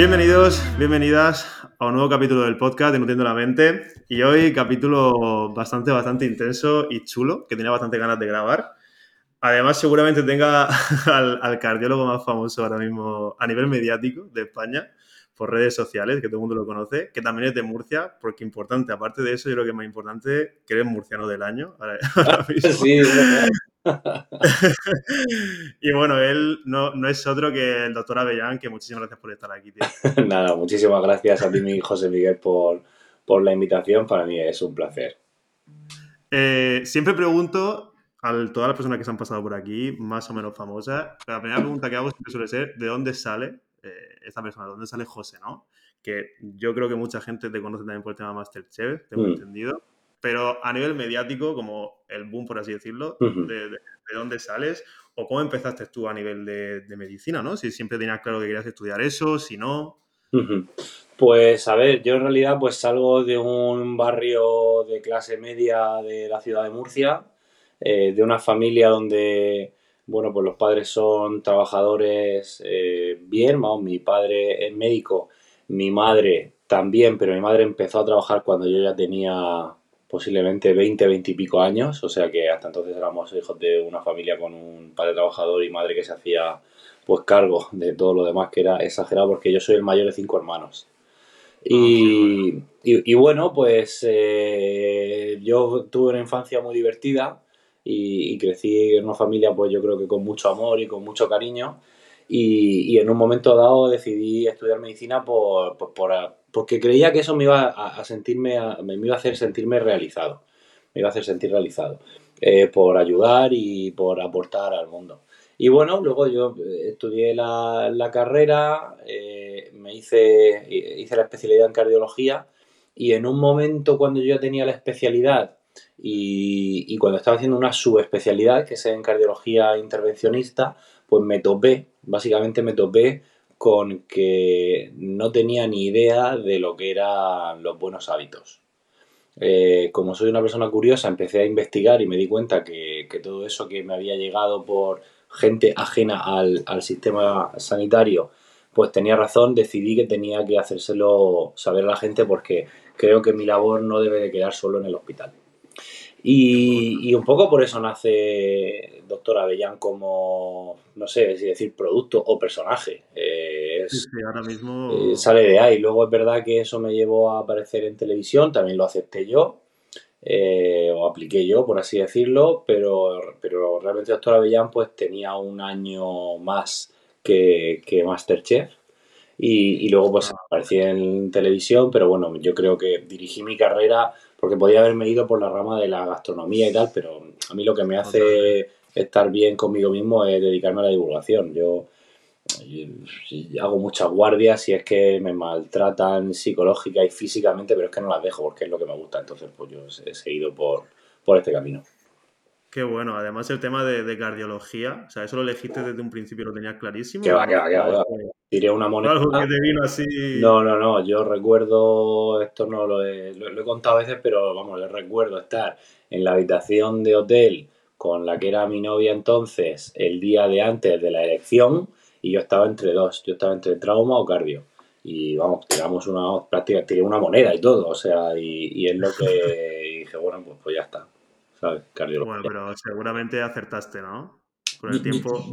Bienvenidos, bienvenidas a un nuevo capítulo del podcast de Nutriendo la Mente. Y hoy capítulo bastante, bastante intenso y chulo, que tenía bastante ganas de grabar. Además, seguramente tenga al, cardiólogo más famoso ahora mismo a nivel mediático de España, por redes sociales, que todo el mundo lo conoce, que también es de Murcia, porque importante, aparte de eso, yo creo que es más importante que eres murciano del año. Sí, y bueno, él no, es otro que el doctor Avellán, que muchísimas gracias por estar aquí, tío. Nada, muchísimas gracias a ti, mi José Miguel, por, por la invitación. Para mí es un placer. Eh, siempre pregunto a todas las personas que se han pasado por aquí, más o menos famosas, la primera pregunta que hago siempre suele ser, ¿de dónde sale eh, esta persona? ¿De dónde sale José, no? Que yo creo que mucha gente te conoce también por el tema Masterchef, tengo mm. entendido pero a nivel mediático, como el boom, por así decirlo, de, dónde sales o cómo empezaste tú a nivel de, medicina, ¿no? Si siempre tenías claro que querías estudiar eso, si no. Pues a ver, yo en realidad pues salgo de un barrio de clase media de la ciudad de Murcia, eh, de una familia donde, bueno, pues los padres son trabajadores eh, bien, mi padre es médico, mi madre también, pero mi madre empezó a trabajar cuando yo ya tenía posiblemente 20, 20 y pico años, o sea que hasta entonces éramos hijos de una familia con un padre trabajador y madre que se hacía pues cargo de todo lo demás, que era exagerado porque yo soy el mayor de cinco hermanos. Y, ah, bueno, pues eh, yo tuve una infancia muy divertida y, crecí en una familia pues yo creo que con mucho amor y con mucho cariño y, en un momento dado decidí estudiar medicina por, por, por porque creía que eso me iba a, sentirme, me iba a hacer sentirme realizado, me iba a hacer sentir realizado eh, por ayudar y por aportar al mundo. Y bueno, luego yo eh, estudié la, carrera, eh, me hice, hice la especialidad en cardiología y en un momento cuando yo tenía la especialidad y, cuando estaba haciendo una subespecialidad, que es en cardiología intervencionista, pues me topé, básicamente me topé con que no tenía ni idea de lo que eran los buenos hábitos. Eh, como soy una persona curiosa, empecé a investigar y me di cuenta que, todo eso que me había llegado por gente ajena al, sistema sanitario, pues tenía razón, decidí que tenía que hacérselo saber a la gente porque creo que mi labor no debe de quedar solo en el hospital. Y, y un poco por eso nace Doctor Avellán como, no sé si decir producto o personaje. Eh, ahora mismo... Eh, sale de ahí. Luego es verdad que eso me llevó a aparecer en televisión, también lo acepté yo. Eh, o apliqué yo, por así decirlo, pero, pero realmente Doctor Avellán pues tenía un año más que, que Masterchef y, y, luego pues ah. aparecí en televisión, pero bueno, yo creo que dirigí mi carrera porque podía haberme ido por la rama de la gastronomía y tal, pero a mí lo que me hace estar bien conmigo mismo es dedicarme a la divulgación. Yo, hago muchas guardias y es que me maltratan psicológica y físicamente, pero es que no las dejo porque es lo que me gusta. Entonces, pues yo he seguido por, por este camino. Qué bueno, además el tema de, cardiología, o sea, eso lo elegiste desde un principio, lo tenías clarísimo. Que va, que va, que va. Tiré una moneda. Algo que te vino así. No, no, no, yo recuerdo, esto no lo he, lo, lo he contado a veces, pero vamos, yo recuerdo estar en la habitación de hotel con la que era mi novia entonces el día de antes de la elección y yo estaba entre dos, yo estaba entre trauma o cardio. Y vamos, tiramos una práctica, tiré una moneda y todo, o sea, y, y es lo que dije, bueno, pues, pues ya está, ¿sabes? Cardiología. Bueno, pero seguramente acertaste, ¿no? Con el tiempo.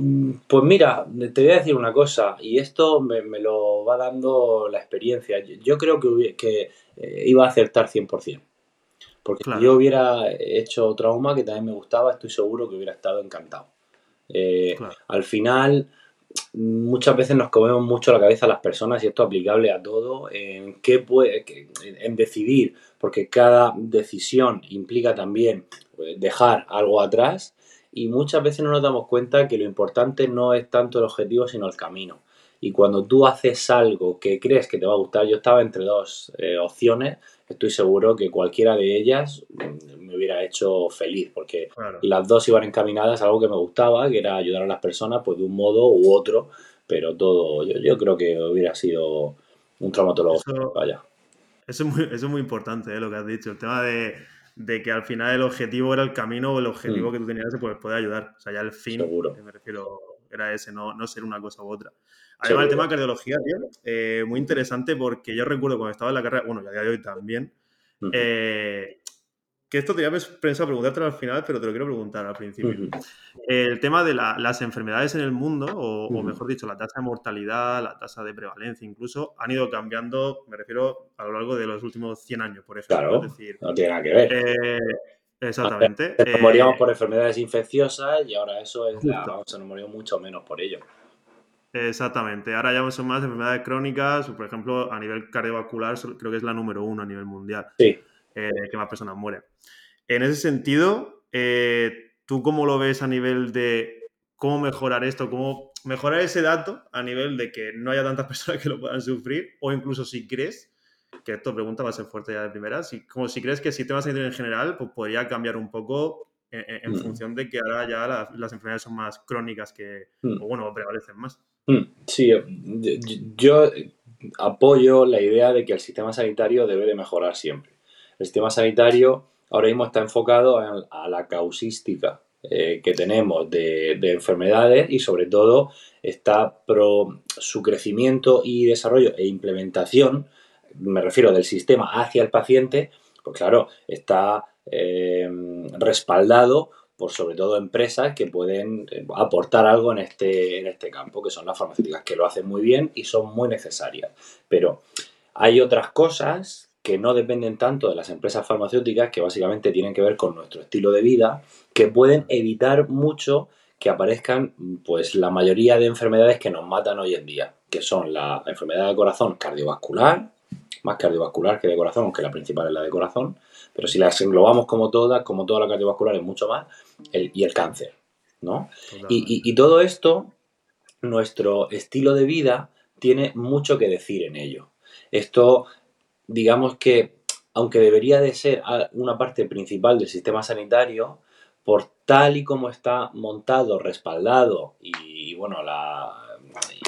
Pues mira, te voy a decir una cosa, y esto me, lo va dando la experiencia. Yo creo que, que eh, iba a acertar 100%. Porque si yo hubiera hecho trauma, que también me gustaba, estoy seguro que hubiera estado encantado. Eh, al final, muchas veces nos comemos mucho la cabeza a las personas, y esto es aplicable a todo, en qué puede, en decidir, porque cada decisión implica también pues, dejar algo atrás, y muchas veces no nos damos cuenta que lo importante no es tanto el objetivo, sino el camino. Y cuando tú haces algo que crees que te va a gustar, yo estaba entre dos eh, opciones, estoy seguro que cualquiera de ellas mm, me hubiera hecho feliz, porque las dos iban encaminadas a algo que me gustaba, que era ayudar a las personas pues de un modo u otro, pero todo, yo, creo que hubiera sido un traumatólogo. Eso, vaya. Eso, es muy, eso es muy importante, eh, lo que has dicho, el tema de, que al final el objetivo era el camino o el objetivo mm. que tú tenías de poder, poder ayudar. O sea, ya el fin, Seguro. me refiero, era ese, no, no ser una cosa u otra. Además, el tema de cardiología, tío, eh, muy interesante porque yo recuerdo cuando estaba en la carrera, bueno, y a día de hoy también, eh, que esto tenía pensado preguntártelo al final, pero te lo quiero preguntar al principio. El tema de las enfermedades en el mundo, o, mejor dicho, la tasa de mortalidad, la tasa de prevalencia incluso, han ido cambiando, me refiero a lo largo de los últimos 100 años, por ejemplo. Claro, decir, no tiene nada que ver. Eh, exactamente. Nos moríamos por enfermedades infecciosas y ahora eso es la, vamos, se nos murió mucho menos por ello. Exactamente. Ahora ya son más enfermedades crónicas, por ejemplo, a nivel cardiovascular, creo que es la número uno a nivel mundial. Sí. Eh, que más personas mueren. En ese sentido, eh, ¿tú cómo lo ves a nivel de cómo mejorar esto? ¿Cómo mejorar ese dato a nivel de que no haya tantas personas que lo puedan sufrir? O incluso si crees, que esto pregunta va a ser fuerte ya de primera, si, como si crees que el sistema sanitario en general pues, podría cambiar un poco en, mm. función de que ahora ya las, enfermedades son más crónicas que, mm. o bueno, prevalecen más. Mm. Sí, yo apoyo la idea de que el sistema sanitario debe de mejorar siempre. El sistema sanitario ahora mismo está enfocado a, la causística eh, que tenemos de, enfermedades y sobre todo está pro su crecimiento y desarrollo e implementación, me refiero del sistema hacia el paciente, pues claro, está eh, respaldado por sobre todo empresas que pueden eh, aportar algo en este, en este campo, que son las farmacéuticas, que lo hacen muy bien y son muy necesarias. Pero hay otras cosas que no dependen tanto de las empresas farmacéuticas, que básicamente tienen que ver con nuestro estilo de vida, que pueden evitar mucho que aparezcan pues la mayoría de enfermedades que nos matan hoy en día, que son la enfermedad de corazón cardiovascular, más cardiovascular que de corazón, aunque la principal es la de corazón, pero si las englobamos como todas, como toda la cardiovascular es mucho más, y el cáncer, ¿no? Y, y todo esto, nuestro estilo de vida tiene mucho que decir en ello. Esto digamos que, aunque debería de ser una parte principal del sistema sanitario, por tal y como está montado, respaldado y, bueno, la,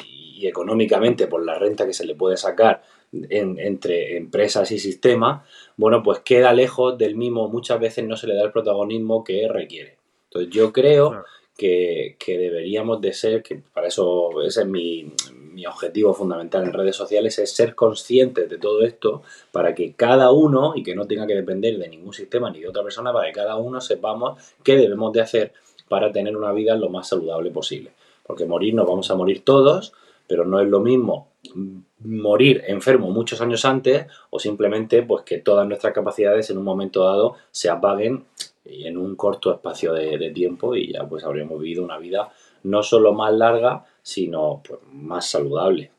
y económicamente por la renta que se le puede sacar entre empresas y sistema, bueno, pues queda lejos del mismo, muchas veces no se le da el protagonismo que requiere. Entonces yo creo que, que, deberíamos de ser, que para eso ese es mi, mi objetivo fundamental en redes sociales es ser conscientes de todo esto para que cada uno, y que no tenga que depender de ningún sistema ni de otra persona, para que cada uno sepamos qué debemos de hacer para tener una vida lo más saludable posible. Porque morir nos vamos a morir todos, pero no es lo mismo morir enfermo muchos años antes o simplemente pues que todas nuestras capacidades en un momento dado se apaguen en un corto espacio de, de tiempo y ya pues habríamos vivido una vida no solo más larga, sino pues, más saludable.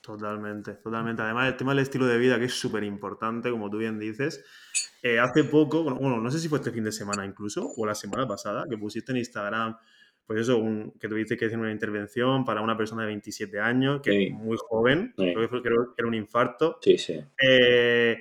Totalmente, totalmente. Además, el tema del estilo de vida, que es súper importante, como tú bien dices. Eh, hace poco, bueno, no sé si fue este fin de semana incluso, o la semana pasada, que pusiste en Instagram, pues eso, que tuviste que hacer una intervención para una persona de 27 años, que es muy joven, creo que era un infarto. Sí, sí. Eh,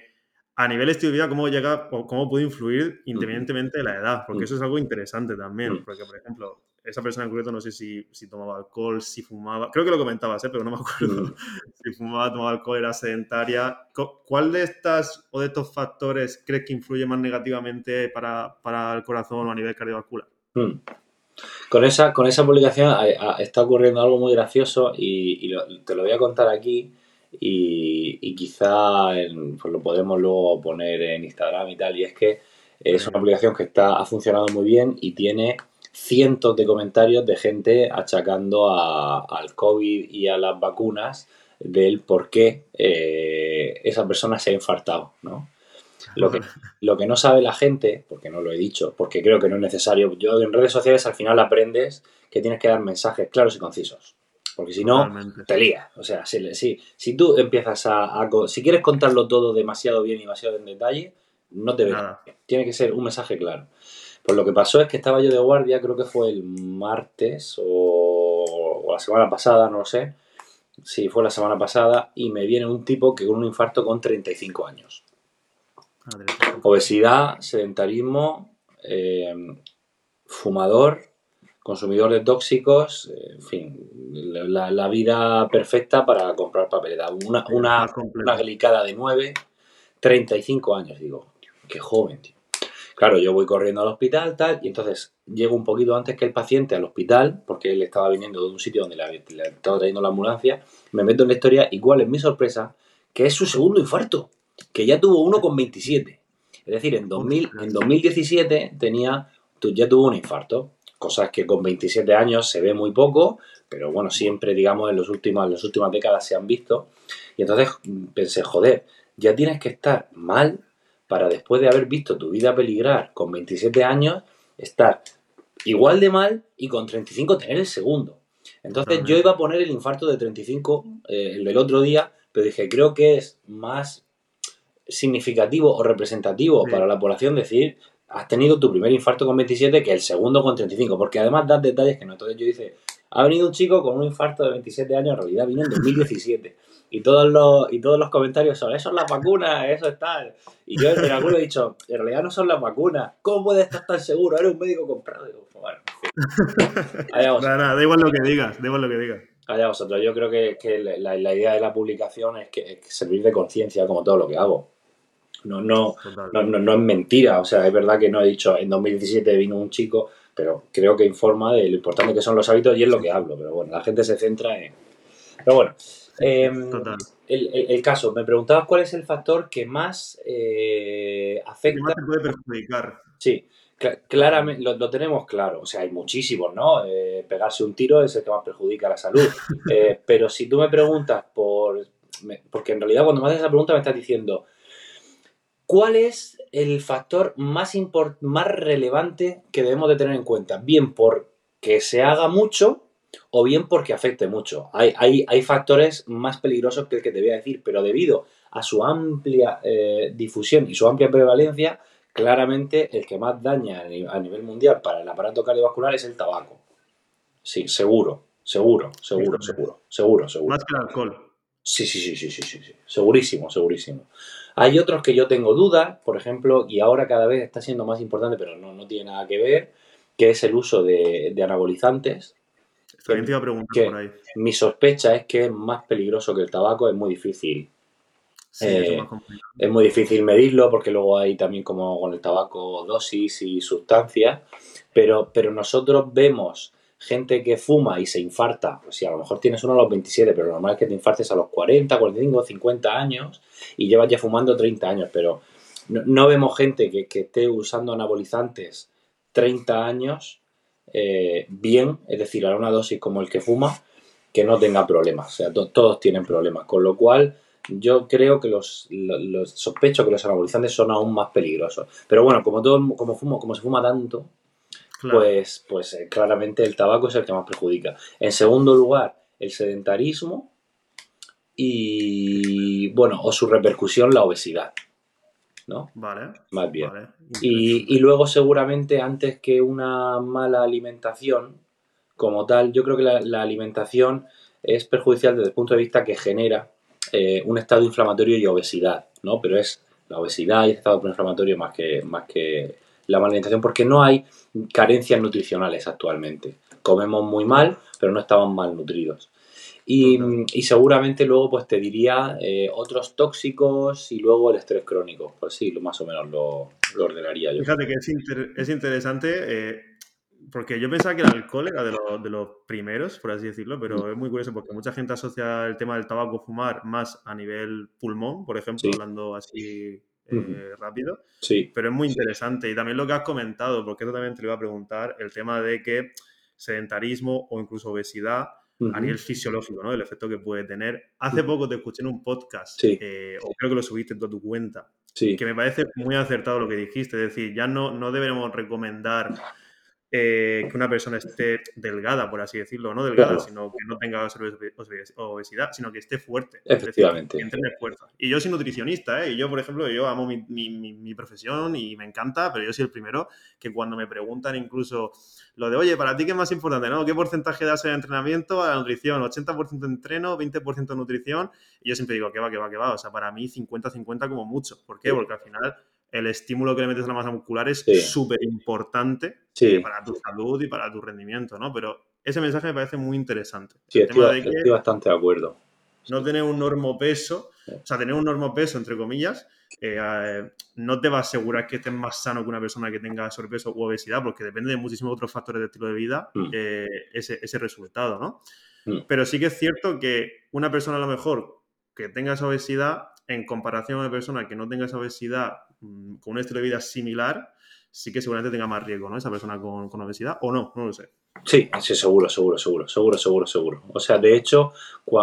a nivel estilo de vida, cómo llega, cómo puede influir independientemente de la edad, porque eso es algo interesante también, porque, por ejemplo, esa persona en concreto no sé si, si, tomaba alcohol, si fumaba, creo que lo comentabas, ¿eh? pero no me acuerdo si fumaba, tomaba alcohol, era sedentaria. ¿Cuál de estas o de estos factores crees que influye más negativamente para, para el corazón o a nivel cardiovascular? Hmm. Con, esa, con esa publicación está ocurriendo algo muy gracioso y, te lo voy a contar aquí y, y quizá pues lo podemos luego poner en Instagram y tal, y es que es una publicación que está, ha funcionado muy bien y tiene cientos de comentarios de gente achacando al COVID y a las vacunas del por qué eh, esa persona se ha infartado, ¿no? Lo que, lo que no sabe la gente, porque no lo he dicho, porque creo que no es necesario, yo en redes sociales al final aprendes que tienes que dar mensajes claros y concisos. Porque si no, te lías. O sea, si, si, si tú empiezas a, Si quieres contarlo todo demasiado bien y demasiado en detalle, no te veo. Tiene que ser un mensaje claro. Pues lo que pasó es que estaba yo de guardia, creo que fue el martes o, la semana pasada, no lo sé. Sí, fue la semana pasada y me viene un tipo que con un infarto con 35 años. Obesidad, sedentarismo, eh, fumador, consumidor de tóxicos, en fin, la, vida perfecta para comprar papeleta. Una, una, una de 9, 35 años, digo, qué joven, tío. Claro, yo voy corriendo al hospital, tal, y entonces llego un poquito antes que el paciente al hospital, porque él estaba viniendo de un sitio donde le, le estaba trayendo la ambulancia, me meto en la historia, y cuál es mi sorpresa, que es su segundo infarto, que ya tuvo uno con 27. Es decir, en, 2000, en 2017 tenía, ya tuvo un infarto, cosas que con 27 años se ve muy poco, pero bueno, siempre, digamos, en, los últimos, en las últimas décadas se han visto. Y entonces pensé, joder, ya tienes que estar mal para después de haber visto tu vida peligrar con 27 años, estar igual de mal y con 35 tener el segundo. Entonces yo iba a poner el infarto de 35 eh, el del otro día, pero dije, creo que es más significativo o representativo para la población decir, has tenido tu primer infarto con 27 que el segundo con 35, porque además das detalles que no. Entonces yo dice, ha venido un chico con un infarto de 27 años, en realidad vino en 2017. Y todos los, y todos los comentarios son, eso es la vacuna, eso es tal. Y yo en alguno he dicho, en realidad no son las vacunas. ¿Cómo puedes estar tan seguro? Eres un médico comprado. Digo, bueno, nada, da igual lo que digas, da igual lo que digas. Allá vosotros. Yo creo que, que la, la, idea de la publicación es que, es servir de conciencia como todo lo que hago. No, no, no, no, es mentira. O sea, es verdad que no he dicho en 2017 vino un chico, pero creo que informa de lo importante que son los hábitos y es lo que hablo. Pero bueno, la gente se centra en. Pero bueno, em, el, el, caso, me preguntabas cuál es el factor que más eh, afecta. ¿Qué más te puede perjudicar? Sí, claramente lo, tenemos claro. O sea, hay muchísimos, ¿no? Eh, pegarse un tiro es el que más perjudica a la salud. Eh, pero si tú me preguntas por. Porque en realidad cuando me haces esa pregunta me estás diciendo ¿Cuál es el factor más, más relevante que debemos de tener en cuenta? Bien porque se haga mucho o bien porque afecte mucho. Hay, hay, factores más peligrosos que el que te voy a decir, pero debido a su amplia eh, difusión y su amplia prevalencia, claramente el que más daña a nivel mundial para el aparato cardiovascular es el tabaco. Sí, seguro, seguro, seguro, seguro, seguro, seguro. Más que el alcohol. Sí, sí, sí, sí, sí, sí, sí. Segurísimo, segurísimo. Hay otros que yo tengo dudas, por ejemplo, y ahora cada vez está siendo más importante, pero no, no tiene nada que ver, que es el uso de, anabolizantes. También te iba a preguntar por ahí. Mi sospecha es que es más peligroso que el tabaco, es muy difícil. Eh, es, muy difícil medirlo porque luego hay también como con el tabaco dosis y sustancias, pero, pero nosotros vemos gente que fuma y se infarta, pues si a lo mejor tienes uno a los 27, pero lo normal es que te infartes a los 40, 45, 50 años y llevas ya fumando 30 años, pero no, vemos gente que, esté usando anabolizantes 30 años eh, bien, es decir, a una dosis como el que fuma, que no tenga problemas, o sea, todos tienen problemas, con lo cual yo creo que los, los, sospecho que los anabolizantes son aún más peligrosos. Pero bueno, como todo como fumo, como se fuma tanto, pues, pues eh, claramente el tabaco es el que más perjudica. En segundo lugar, el sedentarismo y, bueno, o su repercusión, la obesidad. ¿No? Vale. Más bien. Y, luego seguramente antes que una mala alimentación, como tal, yo creo que la, alimentación es perjudicial desde el punto de vista que genera eh, un estado inflamatorio y obesidad, ¿no? Pero es la obesidad y el estado inflamatorio más que, más que la mala alimentación, porque no hay carencias nutricionales actualmente. Comemos muy mal, pero no estamos mal nutridos. Y, seguramente luego pues te diría eh, otros tóxicos y luego el estrés crónico. Pues sí, más o menos lo, ordenaría yo. Fíjate que es, interesante eh, porque yo pensaba que el alcohol era de, de, los primeros, por así decirlo, pero mm. es muy curioso porque mucha gente asocia el tema del tabaco fumar más a nivel pulmón, por ejemplo, hablando así eh, rápido. Sí. Pero es muy interesante. Y también lo que has comentado, porque eso también te lo iba a preguntar, el tema de que sedentarismo o incluso obesidad a nivel fisiológico, ¿no? El efecto que puede tener. Hace poco te escuché en un podcast, eh, o creo que lo subiste en toda tu cuenta, que me parece muy acertado lo que dijiste. Es decir, ya no, no deberemos recomendar eh, que una persona esté delgada, por así decirlo, no delgada, sino que no tenga obesidad, sino que esté fuerte. Efectivamente. que entrene fuerza. Y yo soy nutricionista, ¿eh? Y yo, por ejemplo, yo amo mi, mi, mi, profesión y me encanta, pero yo soy el primero que cuando me preguntan incluso lo de, oye, ¿para ti qué es más importante, no? ¿Qué porcentaje das el entrenamiento a la nutrición? ¿80% entreno, 20% nutrición? Y yo siempre digo, que va, que va, que va. O sea, para mí 50-50 como mucho. ¿Por qué? Porque al final el estímulo que le metes a la masa muscular es súper importante eh, para tu salud y para tu rendimiento, ¿no? Pero ese mensaje me parece muy interesante. Sí, estoy, bastante de acuerdo. no tener un normo peso, o sea, tener un normo peso, entre comillas, eh, no te va a asegurar que estés más sano que una persona que tenga sobrepeso u obesidad, porque depende de muchísimos otros factores de estilo de vida Mm. eh, ese, ese resultado, ¿no? Mm. Pero sí que es cierto que una persona a lo mejor que tenga esa obesidad, en comparación a una persona que no tenga esa obesidad con un estilo de vida similar, sí que seguramente tenga más riesgo, ¿no? Esa persona con, con obesidad, o no, no lo sé. Sí, sí, seguro, seguro, seguro, seguro, seguro, seguro. O sea, de hecho,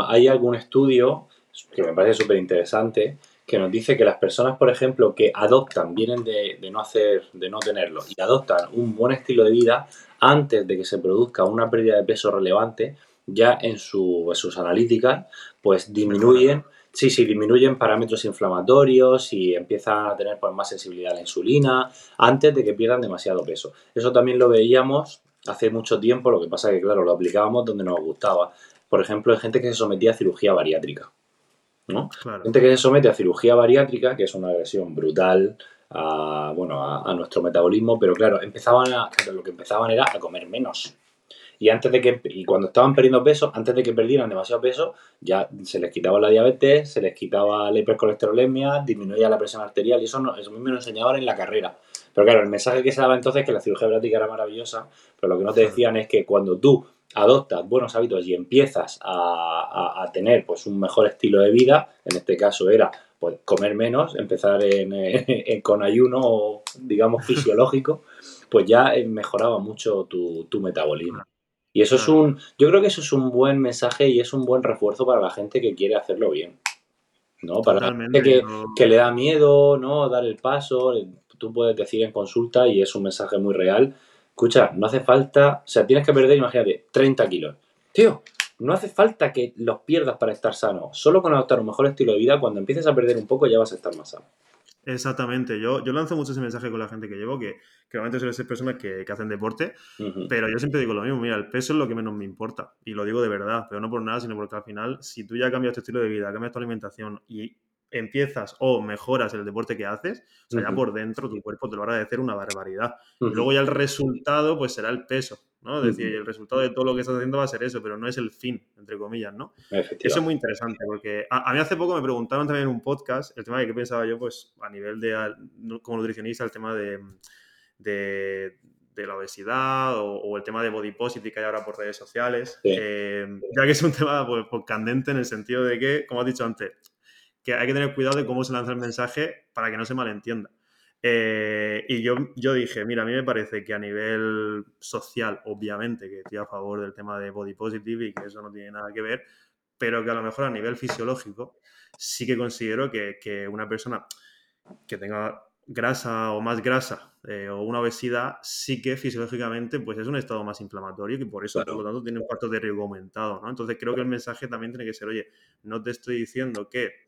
hay algún estudio que me parece súper interesante que nos dice que las personas, por ejemplo, que adoptan, vienen de, de no hacer, de no tenerlo, y adoptan un buen estilo de vida antes de que se produzca una pérdida de peso relevante, ya en, su- en sus analíticas, pues disminuyen, sí, sí, disminuyen parámetros inflamatorios y empiezan a tener pues, más sensibilidad a la insulina antes de que pierdan demasiado peso. Eso también lo veíamos hace mucho tiempo, lo que pasa que, claro, lo aplicábamos donde nos gustaba. Por ejemplo, en gente que se sometía a cirugía bariátrica. ¿no? Claro. Gente que se somete a cirugía bariátrica, que es una agresión brutal a, bueno, a, a nuestro metabolismo, pero claro, empezaban a, lo que empezaban era a comer menos. Y antes de que y cuando estaban perdiendo peso, antes de que perdieran demasiado peso, ya se les quitaba la diabetes, se les quitaba la hipercolesterolemia, disminuía la presión arterial y eso, no, eso mismo lo enseñaban en la carrera. Pero claro, el mensaje que se daba entonces es que la cirugía bariátrica era maravillosa, pero lo que no te decían es que cuando tú adoptas buenos hábitos y empiezas a, a- a tener pues un mejor estilo de vida, en este caso era pues comer menos, empezar en, en- con ayuno, digamos, fisiológico, pues ya eh, mejoraba mucho tu, tu metabolismo. Y eso es Claro. un, yo creo que eso es un buen mensaje y es un buen refuerzo para la gente que quiere hacerlo bien. ¿No? Para la gente que, que le da miedo, ¿no? Dar el paso, tú puedes decir en consulta y es un mensaje muy real. Escucha, no hace falta, o sea, tienes que perder, imagínate, 30 kilos. Tío, no hace falta que los pierdas para estar sano. Solo con adoptar un mejor estilo de vida, cuando empieces a perder un poco ya vas a estar más sano. Exactamente. Yo, yo lanzo mucho ese mensaje con la gente que llevo, que, que realmente suelen ser personas que, que hacen deporte, pero yo siempre digo lo mismo, mira, el peso es lo que menos me importa. Y lo digo de verdad, pero no por nada, sino porque al final, si tú ya cambias tu estilo de vida, cambias tu alimentación y empiezas o mejoras el deporte que haces, o sea, ya por dentro tu cuerpo te lo va a agradecer una barbaridad. Y luego ya el resultado, pues será el peso, ¿no? Es decir, el resultado de todo lo que estás haciendo va a ser eso, pero no es el fin, entre comillas, ¿no? Eso es muy interesante porque a, a mí hace poco me preguntaron también en un podcast el tema de qué pensaba yo, pues a nivel de, como nutricionista, el tema de, de, de la obesidad o, o el tema de body positive que hay ahora por redes sociales. Sí. Eh, ya que es un tema pues, pues, candente en el sentido de que, como has dicho antes, que hay que tener cuidado de cómo se lanza el mensaje para que no se malentienda. Eh, y yo, yo dije, mira, a mí me parece que a nivel social, obviamente, que estoy a favor del tema de body positive y que eso no tiene nada que ver, pero que a lo mejor a nivel fisiológico sí que considero que, que una persona que tenga grasa o más grasa eh, o una obesidad sí que fisiológicamente pues es un estado más inflamatorio y que por eso Claro. por lo tanto tiene un factor de riesgo aumentado ¿no? entonces creo que el mensaje también tiene que ser oye no te estoy diciendo que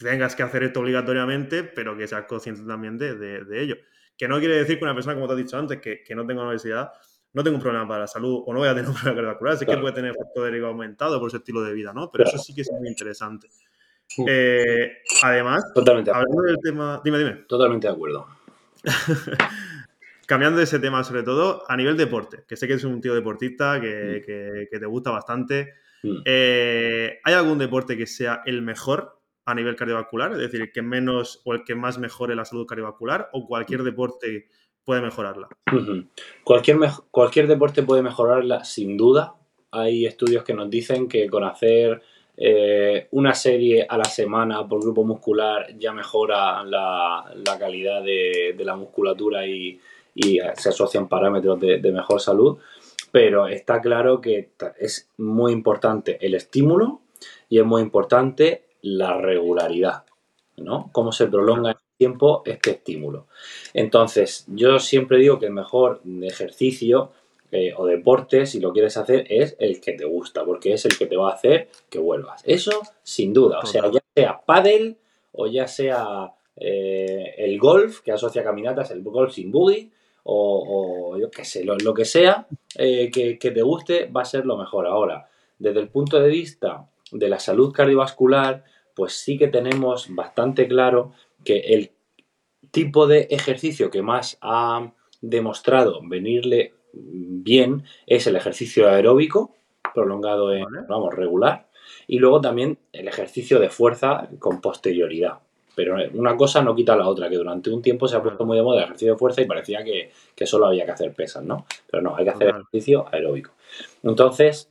tengas que hacer esto obligatoriamente pero que seas consciente también de, de- de ello que no quiere decir que una persona como te has dicho antes que, que no tenga una obesidad no tengo un problema para la salud o no voy a tener un problema cardiovascular, sí Claro. que puede tener factor de riesgo aumentado por su estilo de vida, ¿no? Pero Claro. eso sí que es muy interesante. Eh, además, Totalmente, hablando del tema, dime, dime, Totalmente de acuerdo. cambiando de ese tema sobre todo, a nivel deporte, que sé que es un tío deportista, que, Mm. que- que te gusta bastante, Mm. eh, ¿hay algún deporte que sea el mejor a nivel cardiovascular? Es decir, el que menos o el que más mejore la salud cardiovascular o cualquier deporte puede mejorarla. Cualquier, cualquier deporte puede mejorarla, sin duda. Hay estudios que nos dicen que con hacer eh, una serie a la semana por grupo muscular ya mejora la, la calidad de, de la musculatura y, y se asocian parámetros de, de mejor salud. Pero está claro que es muy importante el estímulo y es muy importante la regularidad, ¿no? Cómo se prolonga en el tiempo este estímulo. Entonces, yo siempre digo que el mejor ejercicio eh, o deporte, si lo quieres hacer, es el que te gusta, porque es el que te va a hacer que vuelvas. Eso, sin duda. O sea, ya sea pádel o ya sea eh, el golf, que asocia caminatas, el golf sin buggy, o, o yo qué sé, lo, lo que sea eh, que, que te guste, va a ser lo mejor. Ahora, desde el punto de vista de la salud cardiovascular, pues sí que tenemos bastante claro que el tipo de ejercicio que más ha demostrado venirle bien es el ejercicio aeróbico, prolongado en, Vale. vamos, regular. Y luego también el ejercicio de fuerza con posterioridad. Pero una cosa no quita la otra, que durante un tiempo se ha puesto muy de moda el ejercicio de fuerza y parecía que, solo había que hacer pesas, ¿no? Pero no, hay que hacer ejercicio aeróbico. Entonces,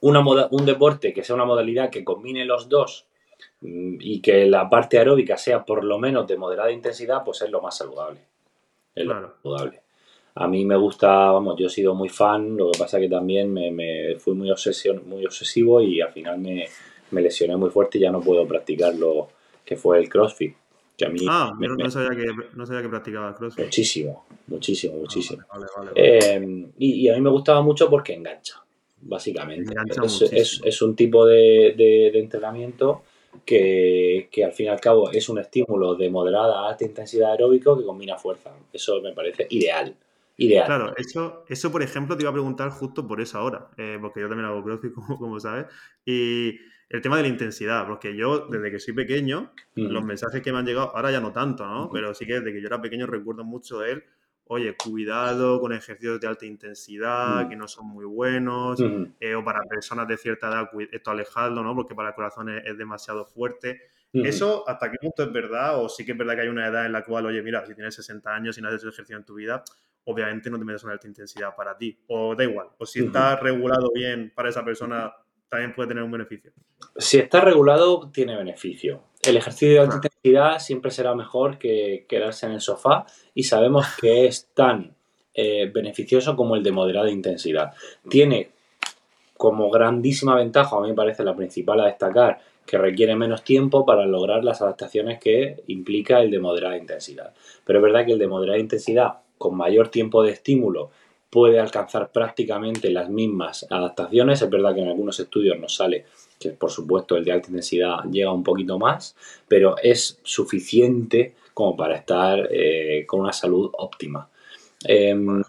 una un deporte que sea una modalidad que combine los dos y que la parte aeróbica sea por lo menos de moderada intensidad, pues es lo más saludable. Es lo más saludable. A mí me gusta, vamos, yo he sido muy fan, lo que pasa que también me, fui muy, obsesión, muy obsesivo y al final me, lesioné muy fuerte y ya no puedo practicar lo que fue el CrossFit. Que a mí ah, no, sabía que, no sabía que practicaba CrossFit. Muchísimo, muchísimo, ah, muchísimo. Eh, y, a mí me gustaba mucho porque engancha, básicamente. es, un tipo de, de, entrenamiento que, que, al fin y al cabo es un estímulo de moderada a alta intensidad aeróbico que combina fuerza. Eso me parece ideal. Claro, eso, eso por ejemplo te iba a preguntar justo por esa hora, eh, porque yo también hago CrossFit, como, como sabes, y el tema de la intensidad, porque yo desde que soy pequeño, los mensajes que me han llegado, ahora ya no tanto, ¿no? Pero sí que desde que yo era pequeño recuerdo mucho de él, oye, cuidado con ejercicios de alta intensidad, que no son muy buenos, eh, o para personas de cierta edad, esto alejarlo, ¿no? Porque para el corazón es, demasiado fuerte. ¿Eso hasta qué punto es verdad? O sí que es verdad que hay una edad en la cual, oye, mira, si tienes 60 años y no has hecho ejercicio en tu vida, obviamente no te metes una alta intensidad para ti. O da igual. O si está regulado bien para esa persona, también puede tener un beneficio. Si está regulado, tiene beneficio. El ejercicio de alta intensidad siempre será mejor que quedarse en el sofá y sabemos que es tan eh, beneficioso como el de moderada intensidad. Tiene como grandísima ventaja, a mí me parece la principal a destacar, que requiere menos tiempo para lograr las adaptaciones que implica el de moderada intensidad. Pero es verdad que el de moderada intensidad con mayor tiempo de estímulo puede alcanzar prácticamente las mismas adaptaciones. Es verdad que en algunos estudios nos sale que por supuesto el de alta intensidad llega un poquito más, pero es suficiente como para estar eh, con una salud óptima. Em,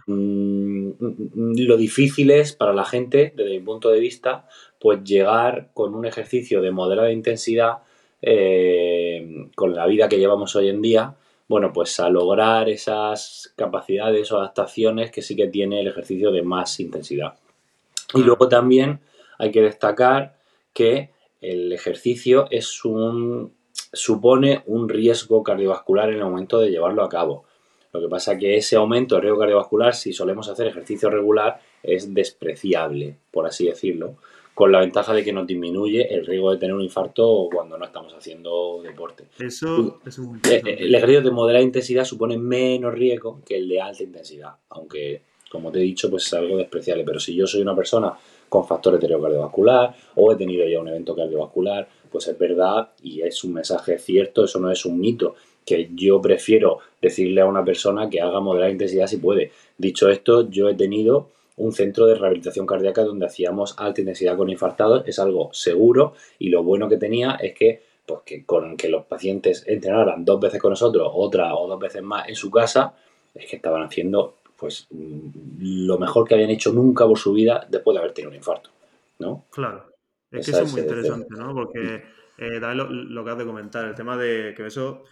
lo difícil es para la gente, desde mi punto de vista, pues llegar con un ejercicio de moderada intensidad eh, con la vida que llevamos hoy en día, bueno, pues a lograr esas capacidades o adaptaciones que sí que tiene el ejercicio de más intensidad. Y luego también hay que destacar que el ejercicio es un supone un riesgo cardiovascular en el momento de llevarlo a cabo. Lo que pasa es que ese aumento de riesgo cardiovascular, si solemos hacer ejercicio regular, es despreciable, por así decirlo con la ventaja de que nos disminuye el riesgo de tener un infarto cuando no estamos haciendo deporte. Eso es un... Eh, eh, el ejercicio de moderada intensidad supone menos riesgo que el de alta intensidad, aunque, como te he dicho, pues es algo despreciable. Pero si yo soy una persona con factor cardiovascular o he tenido ya un evento cardiovascular, pues es verdad y es un mensaje cierto, eso no es un mito, que yo prefiero decirle a una persona que haga moderada intensidad si puede. Dicho esto, yo he tenido un centro de rehabilitación cardíaca donde hacíamos alta intensidad con infartados, es algo seguro y lo bueno que tenía es que, pues que con que los pacientes entrenaran dos veces con nosotros, otra o dos veces más en su casa, es que estaban haciendo pues lo mejor que habían hecho nunca por su vida después de haber tenido un infarto, ¿no? Claro, es que eso es muy interesante, ¿no? Porque eh, lo, lo, que has de comentar, el tema de que eso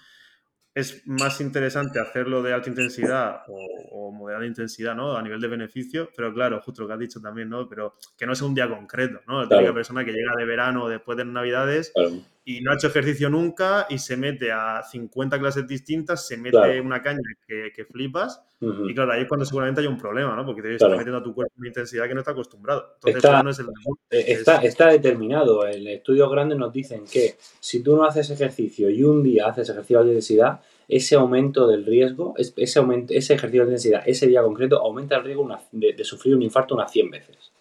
es más interesante hacerlo de alta intensidad o, moderada intensidad, ¿no? A nivel de beneficio, pero claro, justo lo que has dicho también, ¿no? Pero que no sea un día concreto, ¿no? La típica persona que llega de verano o después de Navidades y no ha hecho ejercicio nunca y se mete a 50 clases distintas, se mete una caña que, flipas y claro, ahí es cuando seguramente hay un problema, ¿no? Porque te estás metiendo a tu cuerpo una intensidad que no está acostumbrado. Entonces, está, no es el eh, está, está determinado. En estudios grandes nos dicen que si tú no haces ejercicio y un día haces ejercicio de intensidad, ese aumento del riesgo, ese, aumento, ese ejercicio de intensidad, ese día concreto, aumenta el riesgo de, sufrir un infarto unas 100 veces.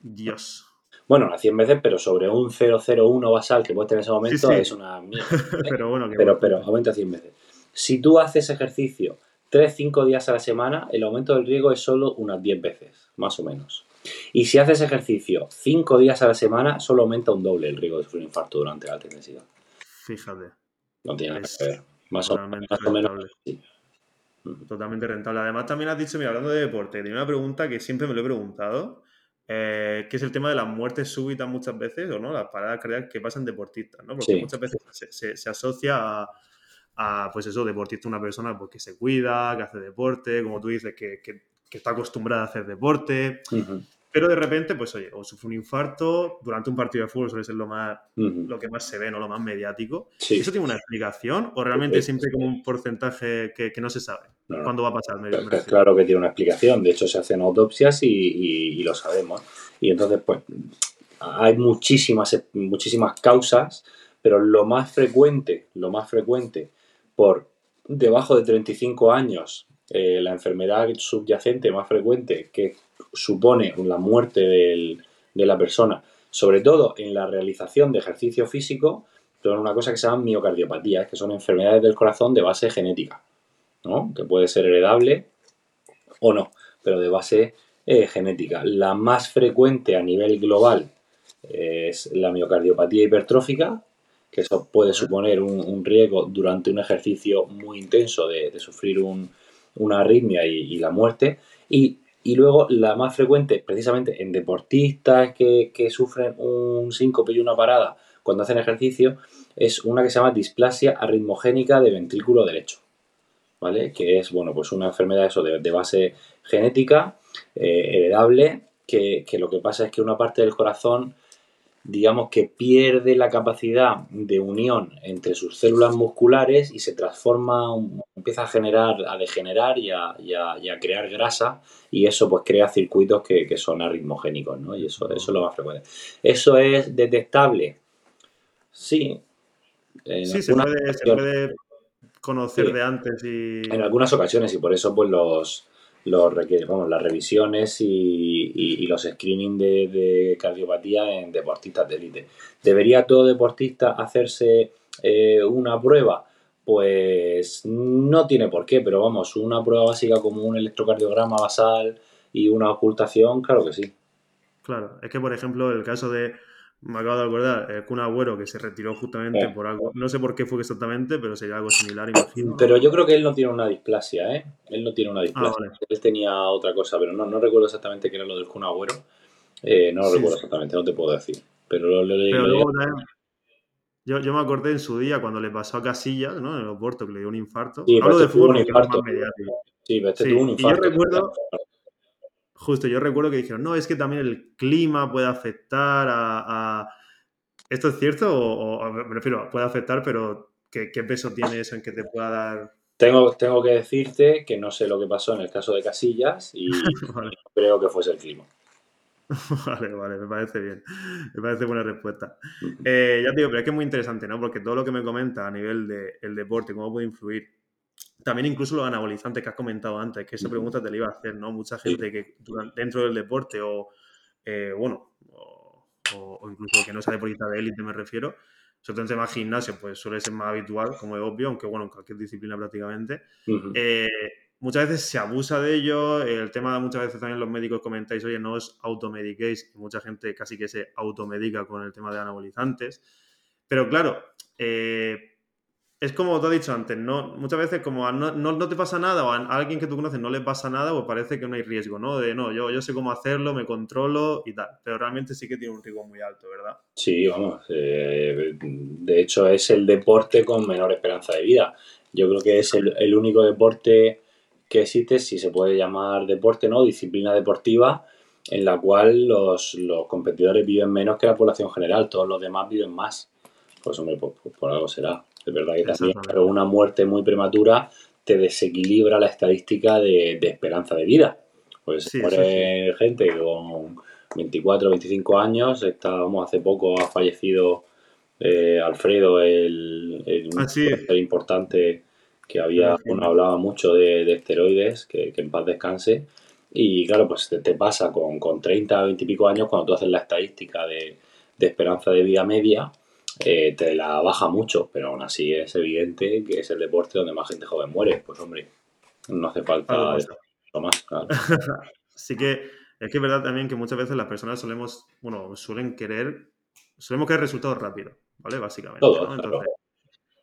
Dios. Bueno, unas 100 veces, pero sobre un 001 basal que puedes tener en ese momento es una mierda. ¿eh? pero bueno, pero, pero aumenta 100 veces. Si tú haces ejercicio 3-5 días a la semana, el aumento del riesgo es solo unas 10 veces, más o menos. Y si haces ejercicio 5 días a la semana, solo aumenta un doble el riesgo de sufrir un infarto durante la alta intensidad. Fíjate. No tiene nada que ver. Más o, menos. Totalmente rentable. Además, también has dicho, mira, hablando de deporte, tenía una pregunta que siempre me lo he preguntado, eh, que es el tema de las muertes súbitas muchas veces, o no, las paradas cardíacas que pasan deportistas, ¿no? Porque muchas veces se, asocia a, pues eso, deportista, una persona pues, que se cuida, que hace deporte, como tú dices, que, está acostumbrada a hacer deporte. Pero de repente, pues oye, o sufre un infarto, durante un partido de fútbol suele ser lo, más, lo que más se ve, ¿no? Lo más mediático. ¿Eso tiene una explicación o realmente siempre como un porcentaje que, no se sabe? ¿Cuándo va a pasar? claro que tiene una explicación. De hecho, se hacen autopsias y, lo sabemos. Y entonces, pues, hay muchísimas, muchísimas causas, pero lo más frecuente, lo más frecuente por debajo de 35 años, eh, la enfermedad subyacente más frecuente que supone la muerte de la persona, sobre todo en la realización de ejercicio físico, son una cosa que se llama miocardiopatías, que son enfermedades del corazón de base genética, ¿no? que puede ser heredable o no, pero de base eh, genética. La más frecuente a nivel global es la miocardiopatía hipertrófica, que eso puede suponer un, riesgo durante un ejercicio muy intenso de, sufrir una arritmia y, la muerte. Y, luego la más frecuente, precisamente en deportistas que, sufren un síncope y una parada cuando hacen ejercicio, es una que se llama displasia arritmogénica de ventrículo derecho. ¿Vale? Que es, bueno, pues una enfermedad eso de, base genética, eh, heredable, que, que, lo que pasa es que una parte del corazón digamos que pierde la capacidad de unión entre sus células musculares y se transforma, empieza a generar, a degenerar y a, crear grasa y eso pues crea circuitos que, son arritmogénicos, ¿no? Y eso, eso es lo más frecuente. ¿Eso es detectable? Sí. sí, se puede, conocer de antes y... En algunas ocasiones y por eso pues los los vamos, las revisiones y, los screening de, cardiopatía en deportistas de élite. ¿Debería todo deportista hacerse eh, una prueba? Pues no tiene por qué, pero vamos, una prueba básica como un electrocardiograma basal y una ocultación, claro que sí. Claro, es que por ejemplo el caso de me acabo de acordar, el Kun Agüero que se retiró justamente por algo, no sé por qué fue exactamente, pero sería algo similar, imagino. Pero yo creo que él no tiene una displasia, ¿eh? Él no tiene una ah, displasia. Él tenía otra cosa, pero no, no recuerdo exactamente qué era lo del Kun Agüero. Eh, no lo recuerdo exactamente, no te puedo decir. Pero lo, leí. Yo, yo, me acordé en su día cuando le pasó a Casillas, ¿no? En el aeropuerto, que le dio un infarto. Sí, Hablo este de fútbol, un infarto. Sí, pero este tuvo un infarto. Y yo recuerdo, Justo, yo recuerdo que dijeron, no, es que también el clima puede afectar a... ¿Esto es cierto? O, me refiero, puede afectar, pero ¿qué, peso tiene eso en que te pueda dar tengo, tengo, que decirte que no sé lo que pasó en el caso de Casillas y creo que fuese el clima. Vale, vale, me parece bien. Me parece buena respuesta. Eh, ya te digo, pero es que es muy interesante, ¿no? Porque todo lo que me comenta a nivel del deporte, cómo puede influir también incluso los anabolizantes que has comentado antes, que esa pregunta te la iba a hacer, ¿no? Mucha gente que dentro del deporte o, eh, bueno, o, incluso que no sea deportista de élite me refiero, sobre todo en temas gimnasio, pues suele ser más habitual, como es obvio, aunque bueno, en cualquier disciplina prácticamente. Eh, muchas veces se abusa de ello, el tema muchas veces también los médicos comentáis, oye, no os automediquéis, mucha gente casi que se automedica con el tema de anabolizantes. Pero claro, eh, es como te he dicho antes, ¿no? Muchas veces como no, no, te pasa nada o a alguien que tú conoces no le pasa nada, pues parece que no hay riesgo, ¿no? De no, yo, yo sé cómo hacerlo, me controlo y tal. Pero realmente sí que tiene un riesgo muy alto, ¿verdad? Sí, vamos. Eh, de hecho, es el deporte con menor esperanza de vida. Yo creo que es el, único deporte que existe, si se puede llamar deporte, ¿no? Disciplina deportiva, en la cual los, competidores viven menos que la población general. Todos los demás viven más. Pues hombre, por algo será. Es verdad que también, pero una muerte muy prematura te desequilibra la estadística de, esperanza de vida. Pues sí, muere gente con 24, 25 años. Estábamos hace poco, ha fallecido eh, Alfredo, el, el ah, importante que había, hablaba mucho de, esteroides, que, en paz descanse. Y claro, pues te, pasa con, con 30, 20 y pico años cuando tú haces la estadística de, de esperanza de vida media eh, te la baja mucho, pero aún así es evidente que es el deporte donde más gente joven muere. Pues hombre, no hace falta lo más. sí que es que es verdad también que muchas veces las personas solemos, bueno, suelen querer, solemos querer resultados rápidos, ¿vale? Básicamente.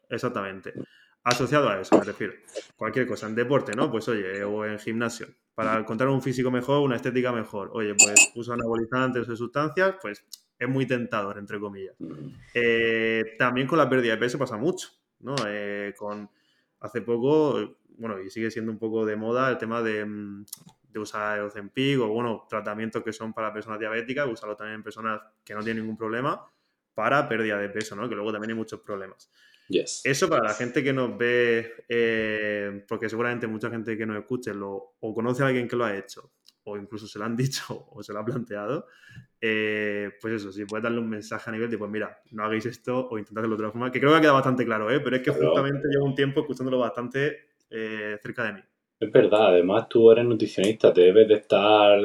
exactamente. Asociado a eso, me refiero. Cualquier cosa, en deporte, ¿no? Pues oye, o en gimnasio. Para encontrar un físico mejor, una estética mejor. Oye, pues uso anabolizantes o sustancias, pues es muy tentador, entre comillas. Mm. Eh, también con la pérdida de peso pasa mucho, ¿no? Eh, con hace poco, bueno, y sigue siendo un poco de moda el tema de, mm, de usar Ozempic o, bueno, tratamientos que son para personas diabéticas, usarlo también en personas que no tienen ningún problema para pérdida de peso, ¿no? Que luego también hay muchos problemas. Eso para la gente que nos ve, eh, porque seguramente mucha gente que nos escuche lo, o conoce a alguien que lo ha hecho, o incluso se lo han dicho o se lo ha planteado, eh, pues eso, si puedes darle un mensaje a nivel de, pues mira, no hagáis esto o intentad hacerlo de otra forma, que creo que ha quedado bastante claro, ¿eh? pero es que justamente llevo un tiempo escuchándolo bastante eh, cerca de mí. Es verdad, además tú eres nutricionista, te debes de estar,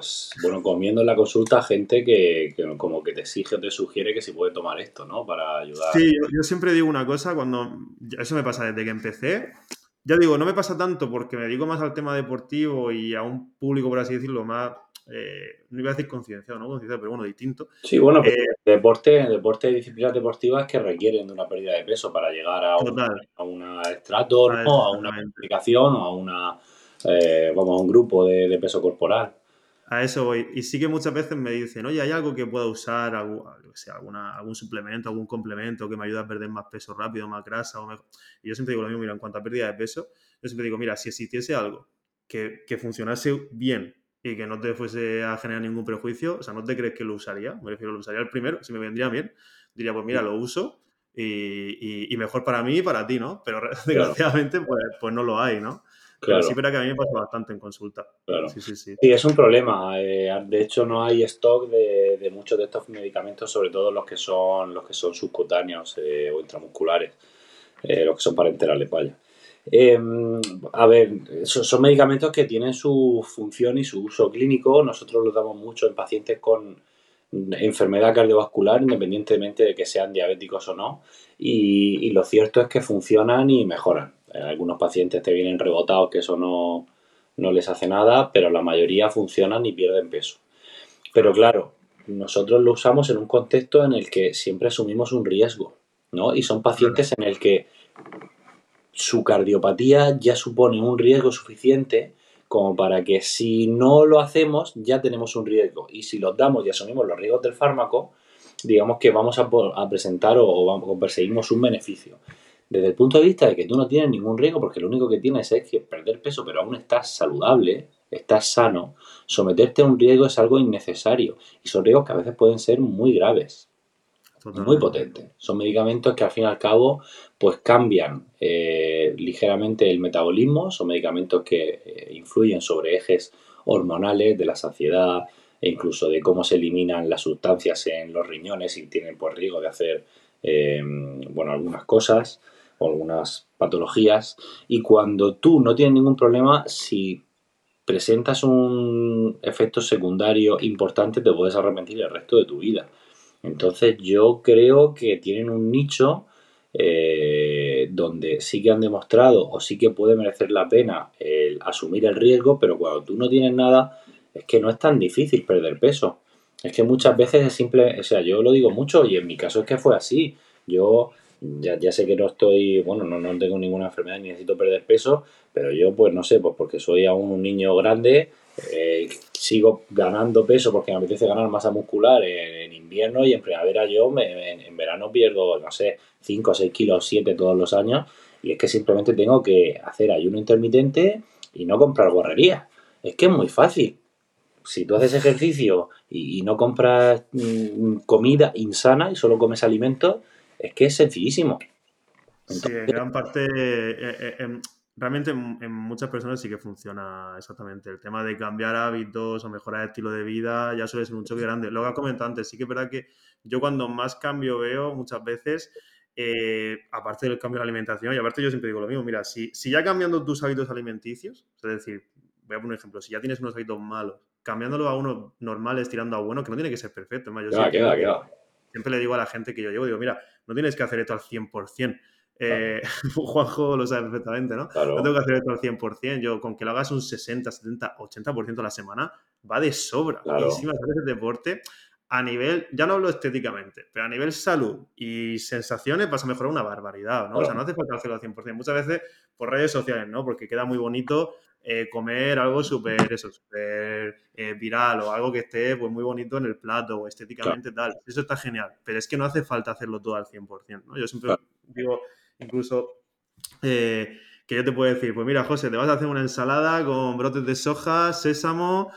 pues, bueno, comiendo en la consulta a gente que, como que te exige o te sugiere que si puede tomar esto, ¿no? Para ayudar. Sí, yo, siempre digo una cosa, cuando, eso me pasa desde que empecé, ya digo, no me pasa tanto porque me dedico más al tema deportivo y a un público, por así decirlo, más, eh, no iba a decir concienciado, ¿no? Concienciado, pero bueno, distinto. Sí, bueno, eh, deporte, deporte y disciplinas deportivas que requieren de una pérdida de peso para llegar a, un, a una estrato, a una aplicación o a una, eh, vamos, a un grupo de, peso corporal. A eso voy. Y sí que muchas veces me dicen, oye, ¿hay algo que pueda usar, algún, algún suplemento, algún complemento que me ayude a perder más peso rápido, más grasa? O Y yo siempre digo lo mismo, mira, en cuanto a pérdida de peso, yo siempre digo, mira, si existiese algo que, que funcionase bien y que no te fuese a generar ningún prejuicio, o sea, no te crees que lo usaría, me refiero, lo usaría el primero, si me vendría bien, diría, pues mira, lo uso y, mejor para mí y para ti, ¿no? Pero desgraciadamente, pues, pues no lo hay, ¿no? Claro. Pero sí, pero que a mí me pasa bastante en consulta. Claro. Sí, sí, sí. Sí, es un problema. Eh, de hecho, no hay stock de, muchos de estos medicamentos, sobre todo los que son los que son subcutáneos eh, o intramusculares, eh, los que son parenterales, vaya. Em, a ver, son, medicamentos que tienen su función y su uso clínico. Nosotros los damos mucho en pacientes con enfermedad cardiovascular, independientemente de que sean diabéticos o no. Y, lo cierto es que funcionan y mejoran. Algunos pacientes te vienen rebotados, que eso no, no les hace nada, pero la mayoría funcionan y pierden peso. Pero claro, nosotros lo usamos en un contexto en el que siempre asumimos un riesgo, ¿no? Y son pacientes en el que su cardiopatía ya supone un riesgo suficiente como para que si no lo hacemos ya tenemos un riesgo y si los damos y asumimos los riesgos del fármaco, digamos que vamos a, presentar o, perseguimos un beneficio. Desde el punto de vista de que tú no tienes ningún riesgo, porque lo único que tienes es que perder peso, pero aún estás saludable, estás sano, someterte a un riesgo es algo innecesario. Y son riesgos que a veces pueden ser muy graves muy potente. Son medicamentos que al fin y al cabo pues cambian eh, ligeramente el metabolismo, son medicamentos que eh, influyen sobre ejes hormonales de la saciedad e incluso de cómo se eliminan las sustancias en los riñones y tienen pues, riesgo de hacer eh, bueno, algunas cosas o algunas patologías. Y cuando tú no tienes ningún problema, si presentas un efecto secundario importante, te puedes arrepentir el resto de tu vida. Entonces yo creo que tienen un nicho eh, donde sí que han demostrado o sí que puede merecer la pena el asumir el riesgo, pero cuando tú no tienes nada, es que no es tan difícil perder peso. Es que muchas veces es simple, o sea, yo lo digo mucho y en mi caso es que fue así. Yo ya, ya sé que no estoy, bueno, no, no tengo ninguna enfermedad ni necesito perder peso, pero yo pues no sé, pues porque soy aún un niño grande, eh, sigo ganando peso porque me apetece ganar masa muscular en, invierno y en primavera yo en, verano pierdo, no sé, 5 o 6 kilos, 7 todos los años y es que simplemente tengo que hacer ayuno intermitente y no comprar guarrería. Es que es muy fácil. Si tú haces ejercicio y, no compras mm, comida insana y solo comes alimentos, es que es sencillísimo. sí, en gran parte, eh, eh, realmente en, muchas personas sí que funciona exactamente. El tema de cambiar hábitos o mejorar el estilo de vida ya suele ser un choque grande. Lo que has comentado antes, sí que es verdad que yo cuando más cambio veo muchas veces, eh, aparte del cambio de alimentación, y aparte yo siempre digo lo mismo, mira, si, si ya cambiando tus hábitos alimenticios, es decir, voy a poner un ejemplo, si ya tienes unos hábitos malos, cambiándolo a unos normales, tirando a bueno, que no tiene que ser perfecto. Más, yo siempre, le digo a la gente que yo llevo, digo, mira, no tienes que hacer esto al 100%. Eh, Juanjo lo sabe perfectamente, ¿no? No tengo que hacer esto al 100%. Yo, con que lo hagas un 60, 70, 80% a la semana, va de sobra. Y si me haces el deporte, a nivel, ya no hablo estéticamente, pero a nivel salud y sensaciones vas a mejorar una barbaridad, ¿no? O sea, no hace falta hacerlo al 100%. Muchas veces por redes sociales, ¿no? Porque queda muy bonito eh, comer algo súper, eso, súper eh, viral o algo que esté pues muy bonito en el plato o estéticamente tal. Eso está genial, pero es que no hace falta hacerlo todo al 100%, ¿no? Yo siempre digo, incluso, eh, que yo te puedo decir, pues mira, José, te vas a hacer una ensalada con brotes de soja, sésamo,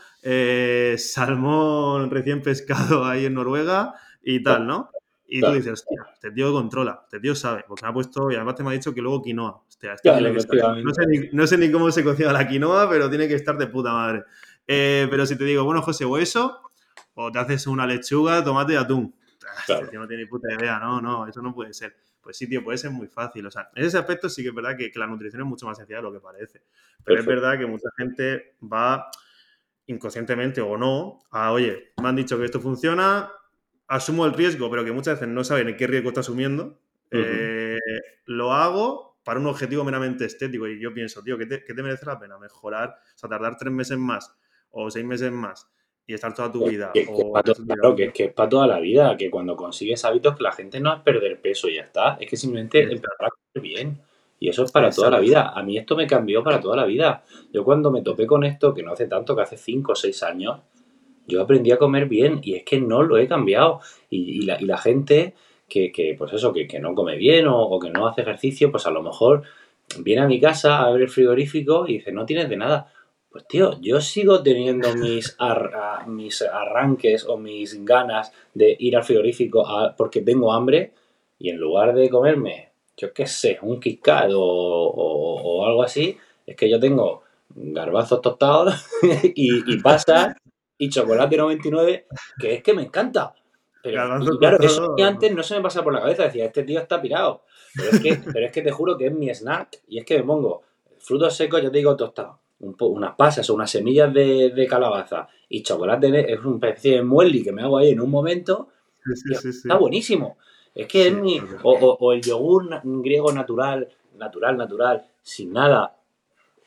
salmón recién pescado ahí en Noruega y tal, ¿no? Y tú dices, hostia, este tío controla, este tío sabe, porque me ha puesto, y además te me ha dicho que luego quinoa. Hostia, este no, sé ni, no, sé ni, cómo se cocina la quinoa, pero tiene que estar de puta madre. Eh, pero si te digo, bueno, José, o eso, o te haces una lechuga, tomate y atún. Este tío no tiene ni puta idea, no, no, eso no puede ser. Pues sí, tío, puede ser muy fácil. O sea, en ese aspecto sí que es verdad que, la nutrición es mucho más sencilla de lo que parece. Pero es verdad que mucha gente va inconscientemente o no a, oye, me han dicho que esto funciona, asumo el riesgo, pero que muchas veces no saben en qué riesgo está asumiendo. Eh, lo hago para un objetivo meramente estético y yo pienso, tío, ¿qué te, ¿qué te, merece la pena? Mejorar, o sea, tardar tres meses más o seis meses más y estar toda tu vida. Que, claro, que, es para toda la vida, que cuando consigues hábitos, que la gente no es perder peso y ya está, es que simplemente empezar a comer bien. Y eso es para toda la vida. A mí esto me cambió para toda la vida. Yo cuando me topé con esto, que no hace tanto, que hace cinco o seis años, yo aprendí a comer bien y es que no lo he cambiado. Y, la, y la, gente que, que, pues eso, que, que no come bien o, que no hace ejercicio, pues a lo mejor viene a mi casa, abre el frigorífico y dice, no tienes de nada. Pues tío, yo sigo teniendo mis, mis arranques o mis ganas de ir al frigorífico porque tengo hambre y en lugar de comerme, yo qué sé, un Kit o, o, algo así, es que yo tengo garbazos tostados y, y pasas y chocolate 99, que es que me encanta. Pero claro, eso que antes no se me pasa por la cabeza, decía, este tío está pirado. Pero es, que, pero es que te juro que es mi snack. Y es que me pongo frutos secos, yo te digo tostado, unas pasas o unas semillas de, calabaza y chocolate, es una especie de muesli que me hago ahí en un momento. está buenísimo. Es que es mi. O, o el yogur griego natural, natural, natural, sin nada,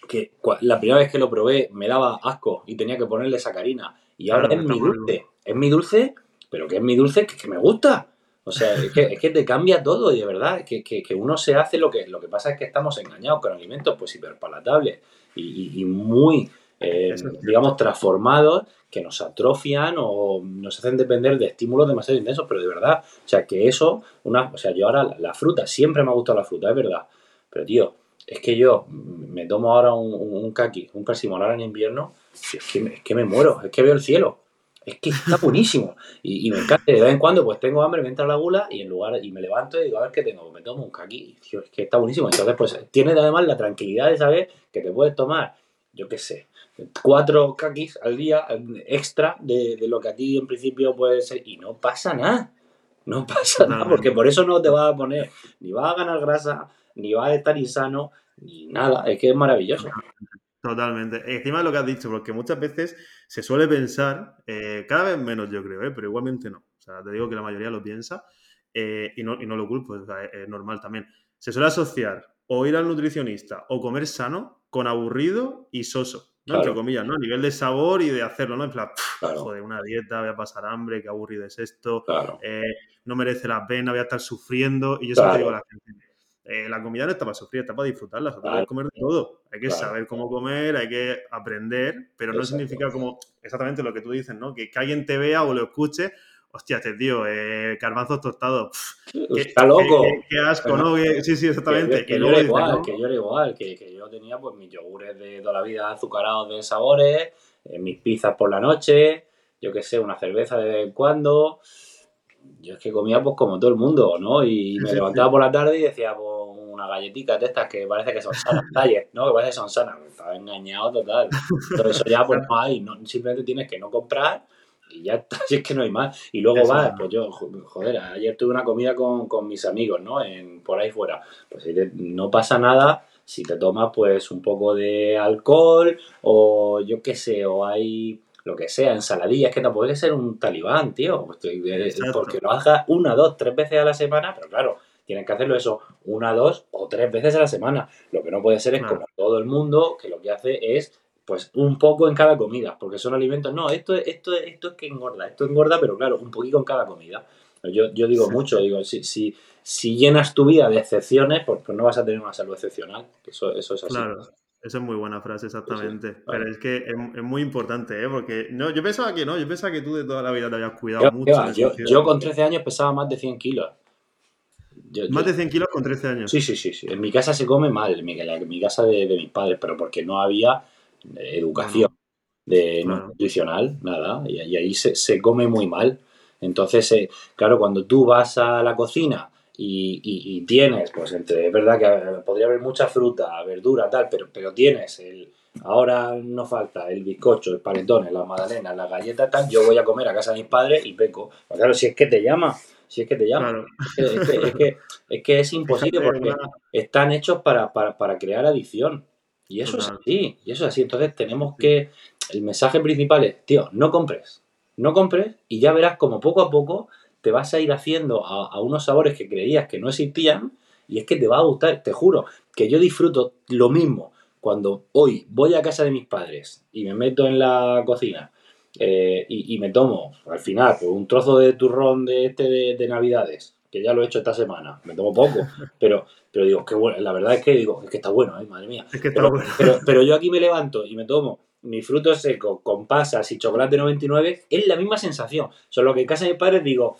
que la primera vez que lo probé me daba asco y tenía que ponerle sacarina. Y ahora es mi dulce. Es mi dulce, pero que es mi dulce que, que me gusta. O sea, es que, es que, te cambia todo y de verdad, que, que, que, uno se hace lo que... Lo que pasa es que estamos engañados con alimentos pues hiperpalatables y, y, muy, eh, digamos, transformados que nos atrofian o nos hacen depender de estímulos demasiado intensos, pero de verdad, o sea, que eso, una, o sea, yo ahora la, la fruta, siempre me ha gustado la fruta, es verdad, pero tío, es que yo me tomo ahora un, un, kaki, un ahora en invierno, es que, es que me muero, es que veo el cielo. Es que está buenísimo. Y, me encanta. De vez en cuando, pues tengo hambre, me entra la gula y en lugar, y me levanto y digo, a ver qué tengo. Me tomo un kaki. Tío, es que está buenísimo. Entonces, pues tienes además la tranquilidad de saber que te puedes tomar, yo qué sé, cuatro kakis al día extra de, de, lo que a ti en principio puede ser. Y no pasa nada. No pasa nada, porque por eso no te vas a poner, ni vas a ganar grasa, ni va a estar insano, ni nada. Es que es maravilloso. Totalmente. Encima de lo que has dicho, porque muchas veces se suele pensar, eh, cada vez menos yo creo, ¿eh? pero igualmente no. O sea, te digo que la mayoría lo piensa eh, y, no, y, no, lo culpo, es normal también. Se suele asociar o ir al nutricionista o comer sano con aburrido y soso. ¿no? Entre comillas, ¿no? A nivel de sabor y de hacerlo, ¿no? En plan, joder, una dieta, voy a pasar hambre, qué aburrido es esto, no merece la pena, voy a estar sufriendo. Y yo siempre digo a la gente, eh, la comida no está para sufrir, está para disfrutarla, o sea, comer de todo. Hay que saber cómo comer, hay que aprender, pero no significa como exactamente lo que tú dices, ¿no? Que, que alguien te vea o lo escuche, hostia, este tío, eh, garbanzos tostados, está loco. Qué, asco, ¿no? sí, sí, exactamente. Que, yo era igual, que yo era igual, que, yo tenía pues mis yogures de toda la vida azucarados de sabores, eh, mis pizzas por la noche, yo qué sé, una cerveza de vez en cuando. Yo es que comía pues como todo el mundo, ¿no? Y me levantaba por la tarde y decía, pues unas galletitas de estas que parece que son sanas, ¿no? Que parece que son sanas. Estaba engañado total. Pero eso ya pues no hay, no, simplemente tienes que no comprar y ya está, si es que no hay más. Y luego vas, pues yo, joder, ayer tuve una comida con, con mis amigos, ¿no? En, por ahí fuera. Pues no pasa nada si te tomas pues un poco de alcohol o yo qué sé, o hay lo que sea, ensaladillas, que no puede ser un talibán, tío. Eh, porque lo hagas una, dos, tres veces a la semana, pero claro, tienen que hacerlo eso una, dos o tres veces a la semana. Lo que no puede ser es como todo el mundo que lo que hace es pues un poco en cada comida, porque son alimentos, no, esto, esto, esto es que engorda, esto engorda, pero claro, un poquito en cada comida. Yo, yo digo mucho, digo, si, si, si, llenas tu vida de excepciones, pues, pues, no vas a tener una salud excepcional. Eso, eso es así. Claro. Esa es muy buena frase, exactamente. Pero es que es, es, muy importante, ¿eh? Porque no, yo pensaba que no, yo pensaba que tú de toda la vida te habías cuidado mucho. Yo, yo, con 13 años pesaba más de 100 kilos. Más de 100 kilos con 13 años. Sí, sí, sí, sí. En mi casa se come mal, en mi, en mi casa de, mis padres, pero porque no había educación de nutricional, nada, y, ahí se, come muy mal. Entonces, eh, claro, cuando tú vas a la cocina y, tienes, pues entre, es verdad que podría haber mucha fruta, verdura, tal, pero, pero tienes el, ahora no falta el bizcocho, el panetón, la magdalena, la galleta, tal, yo voy a comer a casa de mis padres y peco. Claro, si es que te llama, si es que te llama. Es, que, es, que, es, imposible porque están hechos para, para, crear adicción. Y eso es así, y eso es así. Entonces tenemos que, el mensaje principal es, tío, no compres, no compres y ya verás como poco a poco te vas a ir haciendo a, unos sabores que creías que no existían y es que te va a gustar, te juro, que yo disfruto lo mismo cuando hoy voy a casa de mis padres y me meto en la cocina eh, y, me tomo al final pues, un trozo de turrón de este de, navidades, que ya lo he hecho esta semana, me tomo poco, pero, pero digo, que bueno, la verdad es que digo, es que está bueno, ¿eh? madre mía. pero, pero yo aquí me levanto y me tomo mi fruto seco con pasas y chocolate 99, es la misma sensación. Solo que en casa de mis padres digo,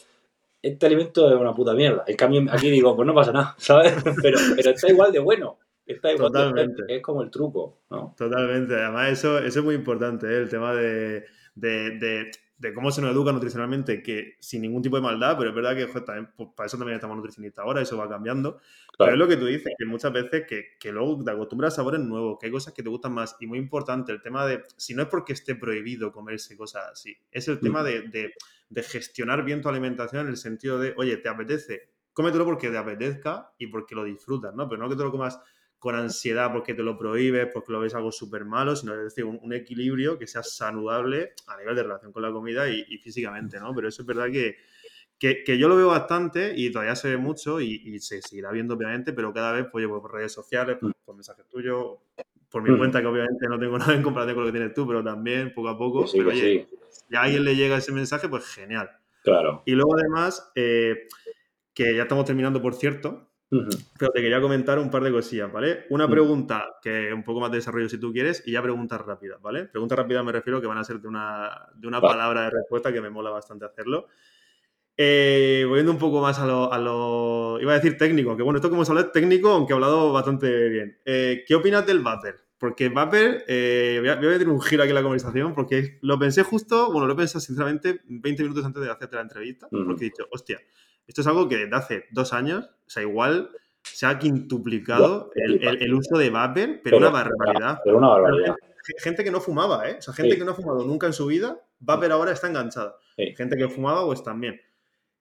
este alimento es una puta mierda. En cambio, aquí digo, pues no pasa nada, ¿sabes? Pero, pero está igual de bueno. Está igual Totalmente. es como el truco, ¿no? Totalmente. Además, eso, eso es muy importante, ¿eh? el tema de, de, cómo se nos educa nutricionalmente, que sin ningún tipo de maldad, pero es verdad que también, pues, para eso también estamos nutricionistas ahora, eso va cambiando. Pero es lo que tú dices, que muchas veces que, que, luego te acostumbras a sabores nuevos, que hay cosas que te gustan más. Y muy importante, el tema de, si no es porque esté prohibido comerse cosas así, es el tema de, de gestionar bien tu alimentación en el sentido de, oye, te apetece, cómetelo porque te apetezca y porque lo disfrutas, ¿no? Pero no que te lo comas con ansiedad porque te lo prohíbes, porque lo ves algo súper malo, sino es decir, un, equilibrio que sea saludable a nivel de relación con la comida y, físicamente, ¿no? Pero eso es verdad que, que, yo lo veo bastante y todavía se ve mucho y, se seguirá viendo obviamente, pero cada vez pues, por redes sociales, por, mensajes tuyos, por mi mm. cuenta que obviamente no tengo nada en comparación con lo que tienes tú, pero también poco a poco, pero oye, si a alguien le llega ese mensaje, pues genial. Claro. Y luego además, eh, que ya estamos terminando, por cierto, pero te quería comentar un par de cosillas, ¿vale? Una mm. pregunta que un poco más de desarrollo si tú quieres y ya preguntas rápidas, ¿vale? Preguntas rápidas me refiero que van a ser de una, de una palabra de respuesta que me mola bastante hacerlo. Eh, volviendo un poco más a lo, a lo, Iba a decir técnico, que bueno, esto como es técnico, aunque he hablado bastante bien. Eh, ¿Qué opinas del Vapor? Porque Vapor, eh, voy, a, voy, a, un giro aquí en la conversación, porque lo pensé justo, bueno, lo pensado sinceramente 20 minutos antes de hacerte la entrevista, porque he dicho, hostia, esto es algo que desde hace dos años, o sea, igual se ha quintuplicado el, uso de vapor, pero, una barbaridad. Pero una barbaridad. gente que no fumaba, ¿eh? O sea, gente que no ha fumado nunca en su vida, vapor ahora está enganchada. Gente que fumaba, pues también.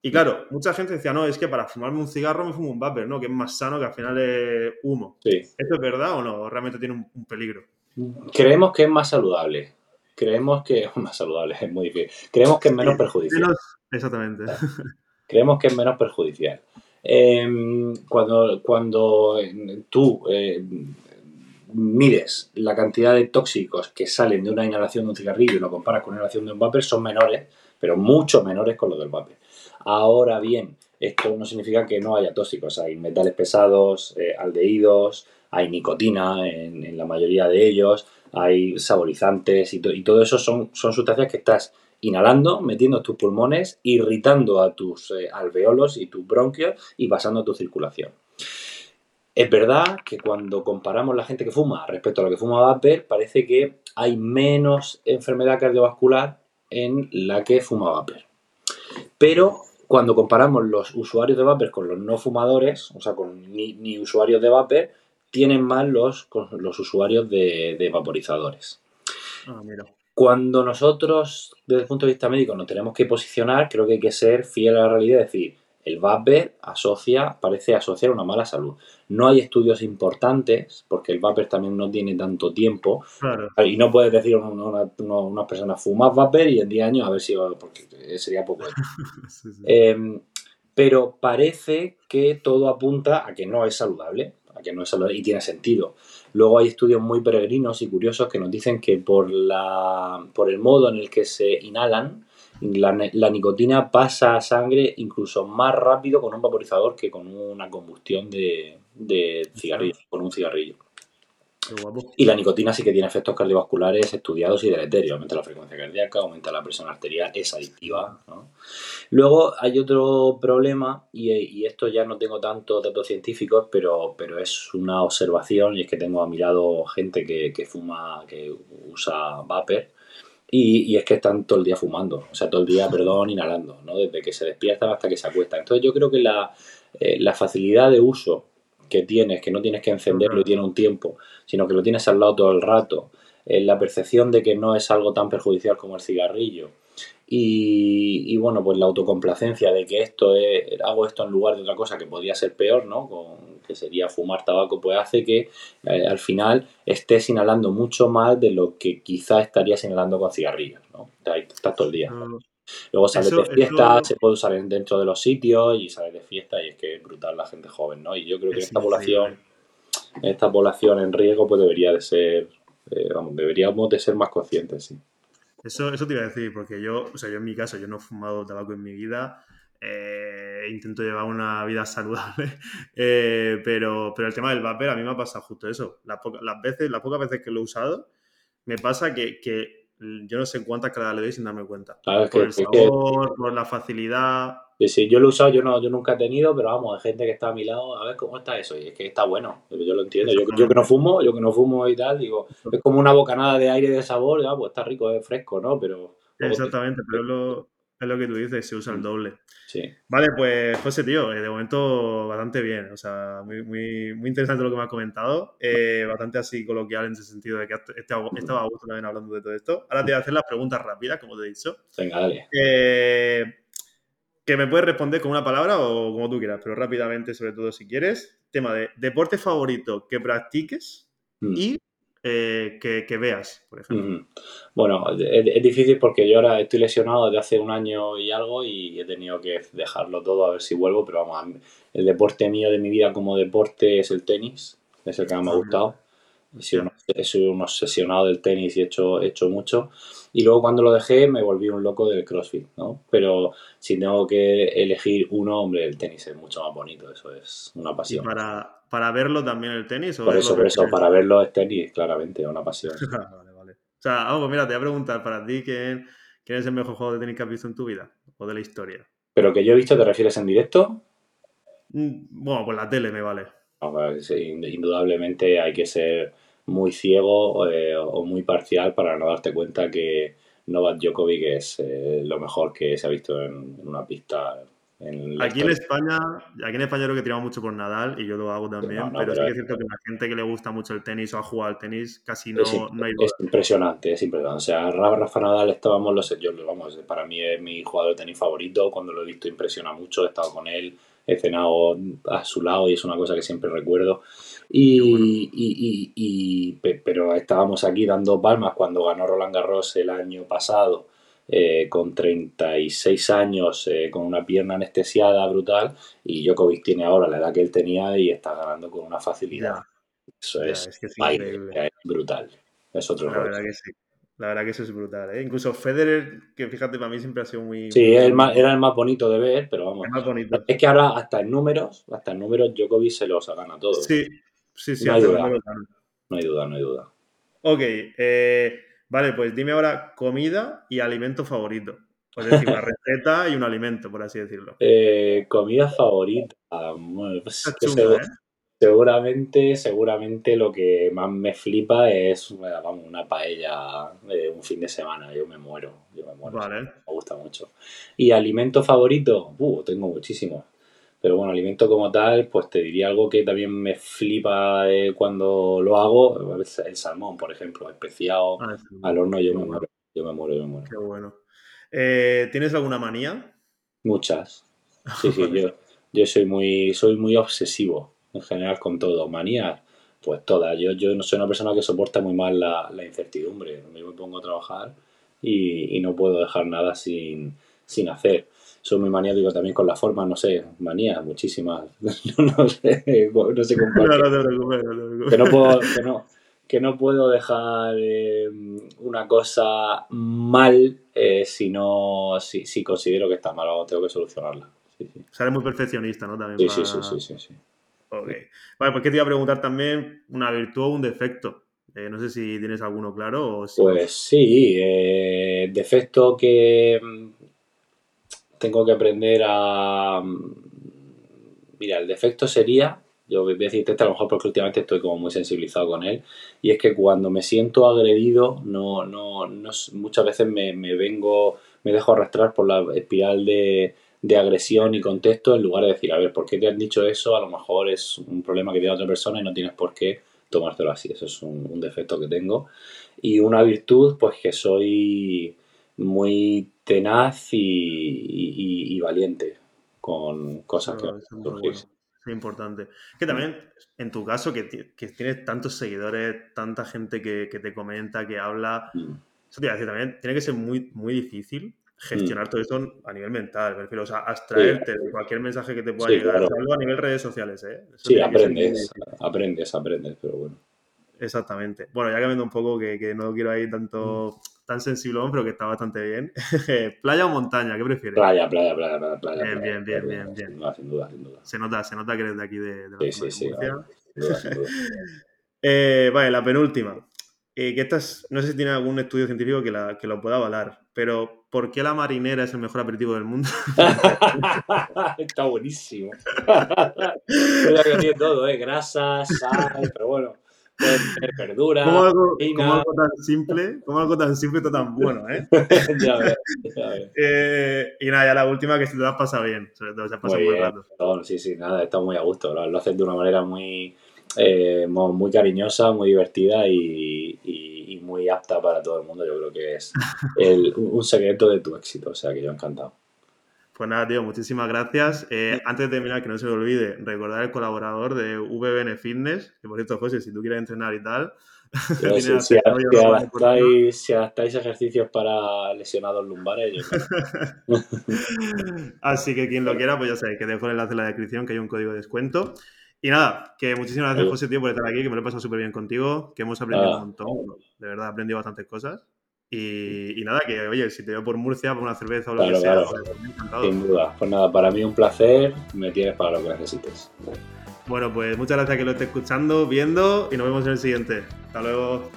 Y claro, mucha gente decía, no, es que para fumarme un cigarro me fumo un vapor, ¿no? Que es más sano que al final es humo. Sí. ¿Esto es verdad o no? realmente tiene un, peligro? Creemos que es más saludable. Creemos que es más saludable, es muy difícil. Creemos que es menos perjudicial. exactamente. creemos que es menos perjudicial. Em, cuando, cuando eh, tú eh, mides la cantidad de tóxicos que salen de una inhalación de un cigarrillo y lo comparas con una inhalación de un vapor, son menores, pero mucho menores con los del vapor. Ahora bien, esto no significa que no haya tóxicos. Hay metales pesados, eh, aldehídos, hay nicotina en, la mayoría de ellos, hay saborizantes y, y todo eso son, son sustancias que estás inhalando, metiendo tus pulmones, irritando a tus eh, alveolos y tus bronquios y pasando a tu circulación. Es verdad que cuando comparamos la gente que fuma respecto a lo que fuma vapor, parece que hay menos enfermedad cardiovascular en la que fuma vapor. Pero cuando comparamos los usuarios de vapor con los no fumadores, o sea, con ni, usuarios de vapor, tienen más los, los usuarios de, vaporizadores. Ah, mira. Cuando nosotros, desde el punto de vista médico, nos tenemos que posicionar, creo que hay que ser fiel a la realidad, es decir, el vapor asocia, parece asociar una mala salud. No hay estudios importantes, porque el vapor también no tiene tanto tiempo. Y no puedes decir a una, una, persona, fumas vapor y en 10 años a ver si porque sería poco. Em, pero parece que todo apunta a que no es saludable, que no es saludable y tiene sentido. Luego hay estudios muy peregrinos y curiosos que nos dicen que por, la, por el modo en el que se inhalan, la, nicotina pasa a sangre incluso más rápido con un vaporizador que con una combustión de, cigarrillo, con un cigarrillo. Qué guapo. Y la nicotina sí que tiene efectos cardiovasculares estudiados y deleterios. Aumenta la frecuencia cardíaca, aumenta la presión arterial, es adictiva. ¿no? Luego hay otro problema, y, y, esto ya no tengo tantos datos científicos, pero, pero es una observación, y es que tengo a mi lado gente que, que fuma, que usa vapor, y, y, es que están todo el día fumando, o sea, todo el día, perdón, inhalando, ¿no? Desde que se despiertan hasta que se acuestan. Entonces yo creo que la, eh, la facilidad de uso que tienes, que no tienes que encenderlo y tiene un tiempo, sino que lo tienes al lado todo el rato, eh, la percepción de que no es algo tan perjudicial como el cigarrillo, y, y, bueno, pues la autocomplacencia de que esto es, hago esto en lugar de otra cosa que podría ser peor, ¿no? Con, que sería fumar tabaco, pues hace que eh, al final estés inhalando mucho más de lo que quizás estarías inhalando con cigarrillos, ¿no? Estás todo el día. Luego sales Eso- de fiesta, eso- se puede usar en- dentro de los sitios y sales de fiesta y es que es brutal la gente joven, ¿no? Y yo creo que en Es esta población, en esta población en riesgo, pues debería de ser, eh, vamos, deberíamos de ser más conscientes, sí. Eso, eso te iba a decir, porque yo, o sea, yo en mi caso, yo no he fumado tabaco en mi vida, eh, intento llevar una vida saludable, eh, pero, pero el tema del vapor a mí me ha pasado justo eso. Las, poca- las veces, las pocas veces que lo he usado, me pasa que, que yo no sé cuántas caladas le doy sin darme cuenta. Claro, Por que, el que- sabor, por la facilidad. Sí, sí, yo lo he usado, yo no, yo nunca he tenido, pero vamos, hay gente que está a mi lado, a ver cómo está eso, y es que está bueno, yo lo entiendo, yo, yo que no fumo, yo que no fumo y tal, digo, es como una bocanada de aire de sabor, ya, pues está rico, es fresco, ¿no? Pero Exactamente, pero lo, es lo que tú dices, se usa el doble. sí, Vale, pues José, tío, eh, de momento bastante bien, o sea, muy, muy, muy interesante lo que me has comentado, eh, bastante así coloquial en ese sentido de que estaba a gusto también hablando de todo esto. Ahora te voy a hacer las preguntas rápidas, como te he dicho. venga, dale. Eh, que me puedes responder con una palabra o como tú quieras, pero rápidamente, sobre todo si quieres. Tema de deporte favorito que practiques Mm. y eh, que, que veas, por ejemplo. Bueno, es, es difícil porque yo ahora estoy lesionado desde hace un año y algo y he tenido que dejarlo todo a ver si vuelvo, pero vamos, el deporte mío de mi vida como deporte es el tenis, es el que más me ha gustado. He sido, un, obsesionado del tenis y he hecho, he hecho mucho. Y luego cuando lo dejé me volví un loco del CrossFit, ¿no? Pero si tengo que elegir uno, hombre, el tenis es mucho más bonito, eso es una Y pasión. para, para verlo también el tenis. ¿o Por es eso, por eso, para verlo es tenis, claramente, es una pasión. vale, vale. O sea, vamos, mira, te voy a preguntar para ti quién, quién es el mejor juego de tenis que has visto en tu vida o de la historia. Pero que yo he visto, ¿te refieres en directo? Mm, Bueno, pues la tele me vale. In- Indudablemente hay que ser muy ciego eh, o muy parcial para no darte cuenta que Novak Djokovic es eh, lo mejor que se ha visto en, en una pista. En Aquí en. España, aquí en España creo que tiramos mucho por Nadal y yo lo hago también, No, no, pero sí pero- que es cierto que la gente que le gusta mucho el tenis o ha jugado al tenis casi no, es, no hay es impresionante, es impresionante. O sea, Ra- Rafa Nadal estábamos los yo vamos, para mí es mi jugador de tenis favorito. Cuando lo he visto impresiona mucho, he estado con él, he cenado a su lado y es una cosa que siempre recuerdo. Y, bueno. y- y- y- pe- pero estábamos aquí dando palmas cuando ganó Roland Garros el año pasado. Eh, con 36 años, eh, con una pierna anestesiada brutal, y Djokovic tiene ahora la edad que él tenía y está ganando con una facilidad. Ya, Eso ya, es es que es baile, increíble. es brutal. Es otro La verdad que sí. La verdad que eso es brutal, ¿eh? Incluso Federer, que fíjate, para mí siempre ha sido muy... Sí, el más- era el más bonito de ver, pero vamos. es más bonito. Es que ahora hasta en números, hasta en números Djokovic se los gana todos. Sí, sí, sí, No hay duda. No hay duda, no hay duda. Ok, eh, vale, pues dime ahora comida y alimento favorito. Es decir, una receta y un alimento, por así decirlo. Eh, comida favorita. Bueno, pues, ¿eh? seguramente, seguramente lo que más me flipa es vamos, una paella de un fin de semana. Yo me muero, yo me muero. Vale. Me gusta mucho. Y alimento favorito, uh, tengo muchísimos. Pero bueno, alimento como tal, pues te diría algo que también me flipa eh, cuando lo hago. El salmón, por ejemplo, especiado Ah, sí. al horno, yo Qué me bueno. muero. Yo me muero, yo me muero. Qué bueno. Eh, ¿Tienes alguna manía? Muchas. Sí, sí, yo, yo soy muy, soy muy obsesivo en general con todo. Manías, pues todas. Yo, yo no soy una persona que soporta muy mal la, la incertidumbre. Yo me pongo a trabajar y, y no puedo dejar nada sin, sin hacer. Soy muy maniático también con la forma, no sé, manías, muchísimas. no sé, no sé cuál No, no no que no puedo, que no, que no puedo dejar eh, una cosa mal eh, si no si, si considero que está mal o tengo que solucionarla. Sí, sí. O sea, eres muy perfeccionista, ¿no? También Sí, para- sí, sí, sí, sí, sí. Ok. Vale, pues que te iba a preguntar también una virtud o un defecto. Eh, no sé si tienes alguno claro o si... Pues sí, defecto que mm, tengo que aprender a... Mm, mira, el defecto sería, yo voy a decirte este a lo mejor porque últimamente estoy como muy sensibilizado con él, y es que cuando me siento agredido, no, no, no muchas veces me, me vengo, me dejo arrastrar por la espiral de, de agresión y contexto en lugar de decir, a ver, ¿por qué te han dicho eso? A lo mejor es un problema que tiene otra persona y no tienes por qué tomártelo así. Eso es un, defecto que tengo. Y una virtud, pues que soy muy tenaz y, valiente con cosas que... Es importante. Que también, en tu caso, que, tienes tantos seguidores, tanta gente que, te comenta, que habla, mm. eso te iba a decir también, tiene que ser muy, muy difícil gestionar mm. todo esto a nivel mental, prefiero, o sea, abstraerte de cualquier mensaje que te pueda llegar, a nivel redes sociales, ¿eh? sí, aprendes, aprendes, aprendes, pero bueno. Exactamente. Bueno, ya cambiando un poco, que, que no quiero ir tanto mm. Tan sensible, pero que está bastante bien. ¿Playa o montaña? ¿Qué prefieres? Playa, playa, playa, playa. playa bien, bien, bien, bien, bien. Sin duda, sin duda, sin duda. Se nota, se nota que eres de aquí de, de la Sí, sí, sí. eh, vale, la penúltima. Eh, que estas, no sé si tiene algún estudio científico que, la, que lo pueda avalar, pero ¿por qué la marinera es el mejor aperitivo del mundo? Está buenísimo. que tiene todo, ¿eh? Grasa, sal, pero bueno. Puede tener verdura, ¿Cómo algo, como algo, tan simple, como algo tan simple y tan bueno, ¿eh? ya ves, ya ves. Eh, y nada, ya la última que se te la pasa bien, sobre todo se ha pasado muy, muy rato. sí, sí, nada, está muy a gusto, lo, lo haces de una manera muy, eh, muy cariñosa, muy divertida y, y, muy apta para todo el mundo. Yo creo que es el, un secreto de tu éxito, o sea que yo encantado. Pues nada, tío, muchísimas gracias. Eh, antes de terminar, que no se me olvide, recordar el colaborador de VBN Fitness, que por cierto, José, si tú quieres entrenar y tal. si, si, adaptáis, si, adaptáis, ejercicios para lesionados lumbares, yo Así que quien lo quiera, pues ya sabéis que dejo el enlace en la descripción, que hay un código de descuento. Y nada, que muchísimas gracias, José, tío, por estar aquí, que me lo he pasado súper bien contigo, que hemos aprendido un montón. De verdad, he aprendido bastantes cosas. Y, nada, que oye, si te veo por Murcia, por una cerveza o lo que sea, pues, Sin duda. Pues nada, para mí un placer, me tienes para lo que necesites. Bueno, pues muchas gracias que lo esté escuchando, viendo y nos vemos en el siguiente. Hasta luego.